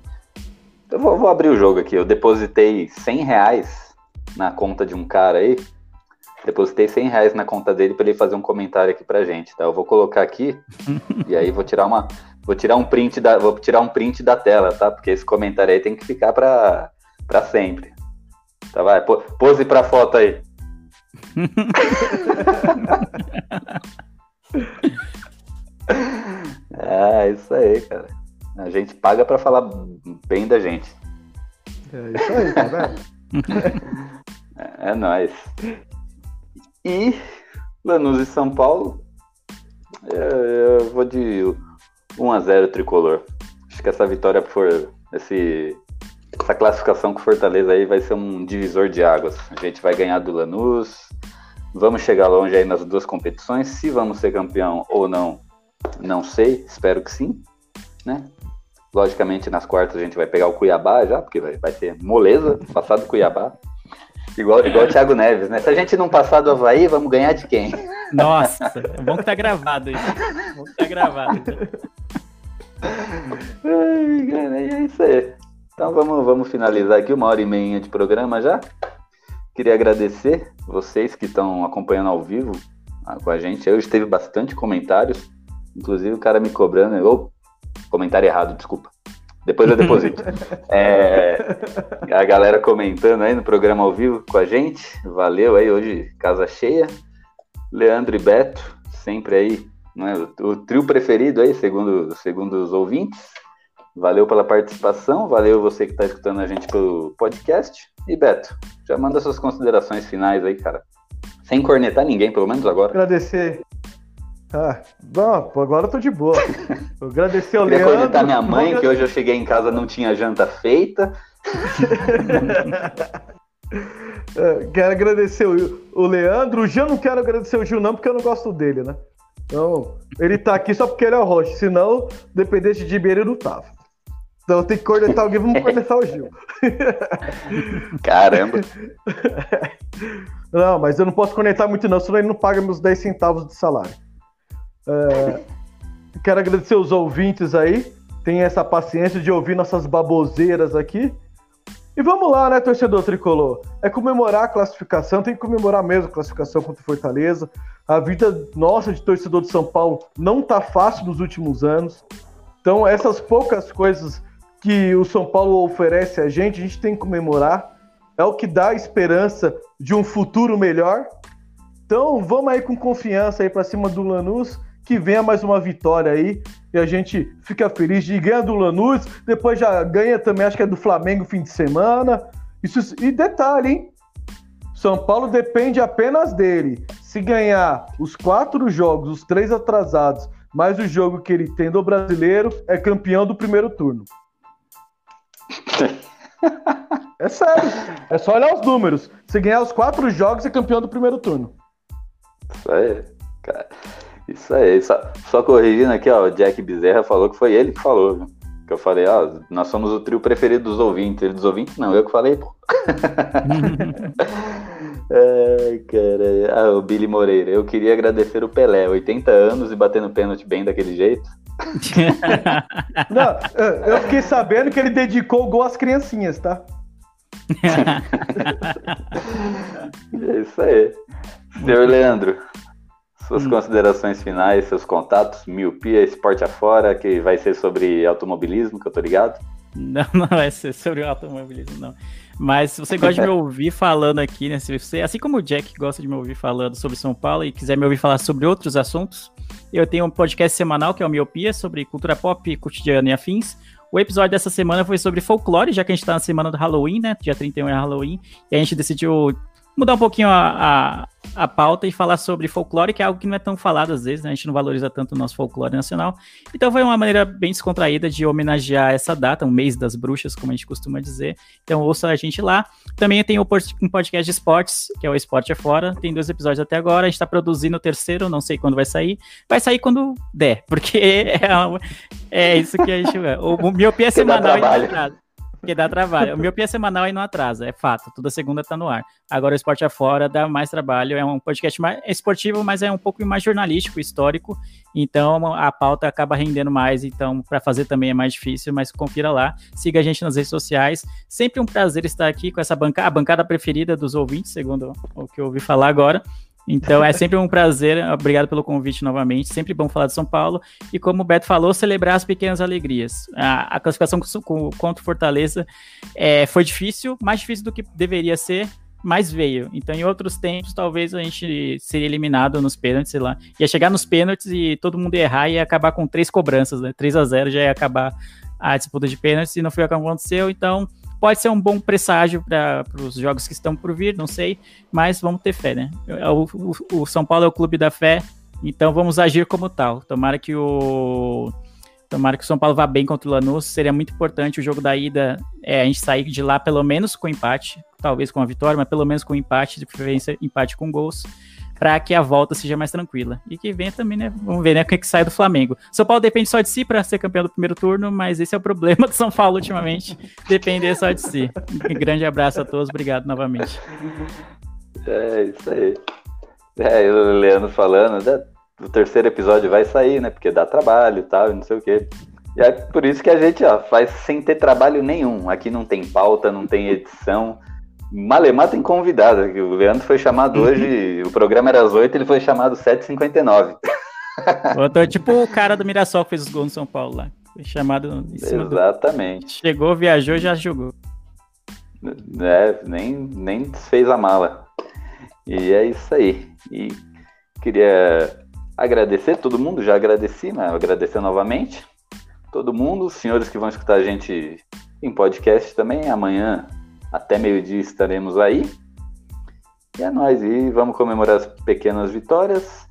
eu vou, vou, abrir o jogo aqui. Eu depositei 100 reais na conta de um cara aí. Depositei 100 reais na conta dele para ele fazer um comentário aqui pra gente, tá? Eu vou colocar aqui e aí vou tirar uma, vou tirar um print da, vou tirar um print da tela, tá? Porque esse comentário aí tem que ficar para para sempre. Tá, vai, pose pra foto aí. É, isso aí, cara. A gente paga para falar bem da gente. É isso aí, tá vendo? é, é nóis. E Lanús e São Paulo, é, eu vou de 1x0 tricolor. Acho que essa vitória por esse, essa classificação com Fortaleza aí vai ser um divisor de águas. A gente vai ganhar do Lanús, vamos chegar longe aí nas duas competições. Se vamos ser campeão ou não, não sei, espero que sim, né? Logicamente, nas quartas a gente vai pegar o Cuiabá já, porque vai, vai ter moleza, passar do Cuiabá. Igual, igual o Thiago Neves, né? Se a gente não passar do Havaí, vamos ganhar de quem? Nossa, é bom que tá gravado isso. É bom que tá gravado. Ai, é isso aí. Então vamos, vamos finalizar aqui uma hora e meia de programa já. Queria agradecer vocês que estão acompanhando ao vivo ah, com a gente. Hoje teve bastante comentários. Inclusive o cara me cobrando, ou comentário errado, desculpa. Depois eu deposito. é, a galera comentando aí no programa ao vivo com a gente. Valeu aí, hoje casa cheia. Leandro e Beto, sempre aí, né, o, o trio preferido aí, segundo, segundo os ouvintes. Valeu pela participação, valeu você que está escutando a gente pelo podcast. E Beto, já manda suas considerações finais aí, cara. Sem cornetar ninguém, pelo menos agora. Agradecer ah, bom, agora eu tô de boa. Vou agradecer ao Queria Leandro. conectar minha mãe, que hoje eu cheguei em casa não tinha janta feita. É, quero agradecer o, Leandro. O não quero agradecer o Gil, não, porque eu não gosto dele, né? Então, ele tá aqui só porque ele é o rosto. Senão, dependente de Ribeiro, ele não tava. Então tem que cornetar alguém, vamos cornetar o Gil. Caramba. Não, mas eu não posso conectar muito não, senão ele não paga meus 10 centavos de salário. É, quero agradecer os ouvintes aí. Tem essa paciência de ouvir nossas baboseiras aqui. E vamos lá, né, torcedor tricolor? É comemorar a classificação, tem que comemorar mesmo a classificação contra o Fortaleza. A vida nossa de torcedor de São Paulo não tá fácil nos últimos anos. Então, essas poucas coisas que o São Paulo oferece a gente, a gente tem que comemorar. É o que dá esperança de um futuro melhor. Então, vamos aí com confiança aí para cima do Lanús que venha mais uma vitória aí e a gente fica feliz de ganhar do Lanús, depois já ganha também, acho que é do Flamengo fim de semana. Isso, e detalhe, hein? São Paulo depende apenas dele. Se ganhar os quatro jogos, os três atrasados, mais o jogo que ele tem do brasileiro, é campeão do primeiro turno. É sério. É só olhar os números. Se ganhar os quatro jogos, é campeão do primeiro turno. Isso aí, cara. Isso aí, só, só corrigindo aqui, ó, o Jack Bezerra falou que foi ele que falou, viu? Que eu falei, ó, nós somos o trio preferido dos ouvintes. Ele dos ouvintes, não, eu que falei, pô. Ai, cara. Ah, o Billy Moreira. Eu queria agradecer o Pelé, 80 anos e batendo pênalti bem daquele jeito. não, eu fiquei sabendo que ele dedicou o gol às criancinhas, tá? é isso aí. Senhor Leandro, suas hum. considerações finais, seus contatos, miopia, esporte afora, que vai ser sobre automobilismo, que eu tô ligado. Não, não é sobre o automobilismo, não. Mas se você gosta de me ouvir falando aqui, né? Se você, assim como o Jack gosta de me ouvir falando sobre São Paulo e quiser me ouvir falar sobre outros assuntos, eu tenho um podcast semanal que é o Miopia, sobre cultura pop, cotidiano e afins. O episódio dessa semana foi sobre folclore, já que a gente tá na semana do Halloween, né? Dia 31 é Halloween. E a gente decidiu mudar um pouquinho a, a, a, pauta e falar sobre folclore, que é algo que não é tão falado às vezes, né? A gente não valoriza tanto o nosso folclore nacional. Então foi uma maneira bem descontraída de homenagear essa data, o mês das bruxas, como a gente costuma dizer. Então ouça a gente lá. Também tem um podcast de esportes, que é o Esporte é Fora. Tem dois episódios até agora. A gente tá produzindo o terceiro, não sei quando vai sair. Vai sair quando der, porque é, é isso que a gente... O, miopia é semanal e porque dá trabalho. O miopia semanal aí não atrasa, é fato. Toda segunda tá no ar. Agora o Esporte Afora dá mais trabalho. É um podcast mais esportivo, mas é um pouco mais jornalístico, histórico. Então a pauta acaba rendendo mais. Então, para fazer também é mais difícil, mas confira lá. Siga a gente nas redes sociais. Sempre um prazer estar aqui com essa bancada, a bancada preferida dos ouvintes, segundo o que eu ouvi falar agora. Então é sempre um prazer, obrigado pelo convite novamente, sempre bom falar de São Paulo. E como o Beto falou, celebrar as pequenas alegrias. A, a classificação com, contra o Fortaleza é, foi difícil, mais difícil do que deveria ser, mas veio. Então, em outros tempos, talvez a gente seria eliminado nos pênaltis, sei lá. Ia chegar nos pênaltis e todo mundo ia errar e ia acabar com três cobranças, né? 3 a 0 já ia acabar a disputa de pênaltis e não foi o que aconteceu. Então, Pode ser um bom presságio para os jogos que estão por vir, não sei, mas vamos ter fé, né? O, o, o, São Paulo é o clube da fé, então vamos agir como tal. Tomara que o tomara que o São Paulo vá bem contra o Lanús. Seria muito importante o jogo da ida, é, a gente sair de lá pelo menos com empate, talvez com a vitória, mas pelo menos com empate, de preferência empate com gols para que a volta seja mais tranquila. E que venha também, né? Vamos ver, né? O que, é que sai do Flamengo. São Paulo depende só de si para ser campeão do primeiro turno, mas esse é o problema do São Paulo ultimamente. depender só de si. Um grande abraço a todos, obrigado novamente. É isso aí. É, o Leandro falando, né? o terceiro episódio vai sair, né? Porque dá trabalho e tal, não sei o quê. E é por isso que a gente ó, faz sem ter trabalho nenhum. Aqui não tem pauta, não tem edição. Malemar tem convidado. O Leandro foi chamado uhum. hoje, o programa era às 8, ele foi chamado 7h59. Eu tô tipo o cara do Mirassol que fez os gols no São Paulo lá. Foi chamado Exatamente. Do... Chegou, viajou já jogou. É, nem, nem fez a mala. E é isso aí. E queria agradecer todo mundo, já agradeci, mas agradecer novamente. Todo mundo, os senhores que vão escutar a gente em podcast também. Amanhã até meio-dia estaremos aí. E é nóis, e vamos comemorar as pequenas vitórias.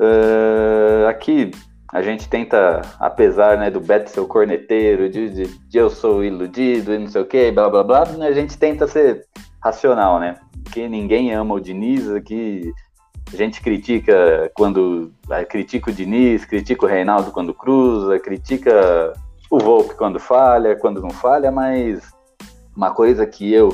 Uh, aqui a gente tenta, apesar né, do Beto ser o corneteiro, de, de, de, eu sou iludido e não sei o que, blá blá blá, a gente tenta ser racional, né? Porque ninguém ama o Diniz, aqui a gente critica quando. Critica o Diniz, critica o Reinaldo quando cruza, critica o Volpe quando falha, quando não falha, mas uma coisa que eu,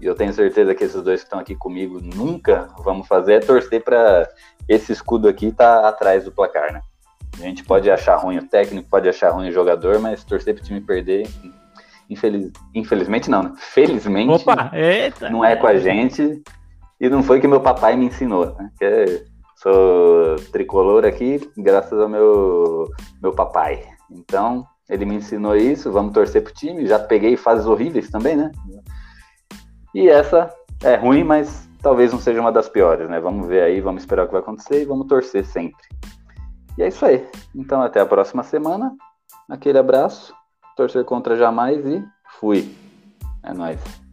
e eu tenho certeza que esses dois que estão aqui comigo nunca vamos fazer é torcer para esse escudo aqui estar tá atrás do placar, né? A gente pode achar ruim o técnico, pode achar ruim o jogador, mas torcer para o time perder, infeliz... infelizmente não, né? Felizmente Opa, não é com a gente e não foi que meu papai me ensinou, né? Que é, sou tricolor aqui graças ao meu, meu papai. Então, ele me ensinou isso, vamos torcer pro time. Já peguei fases horríveis também, né? E essa é ruim, mas talvez não seja uma das piores, né? Vamos ver aí, vamos esperar o que vai acontecer e vamos torcer sempre. E é isso aí. Então até a próxima semana. Aquele abraço. Torcer contra jamais e fui. É nóis.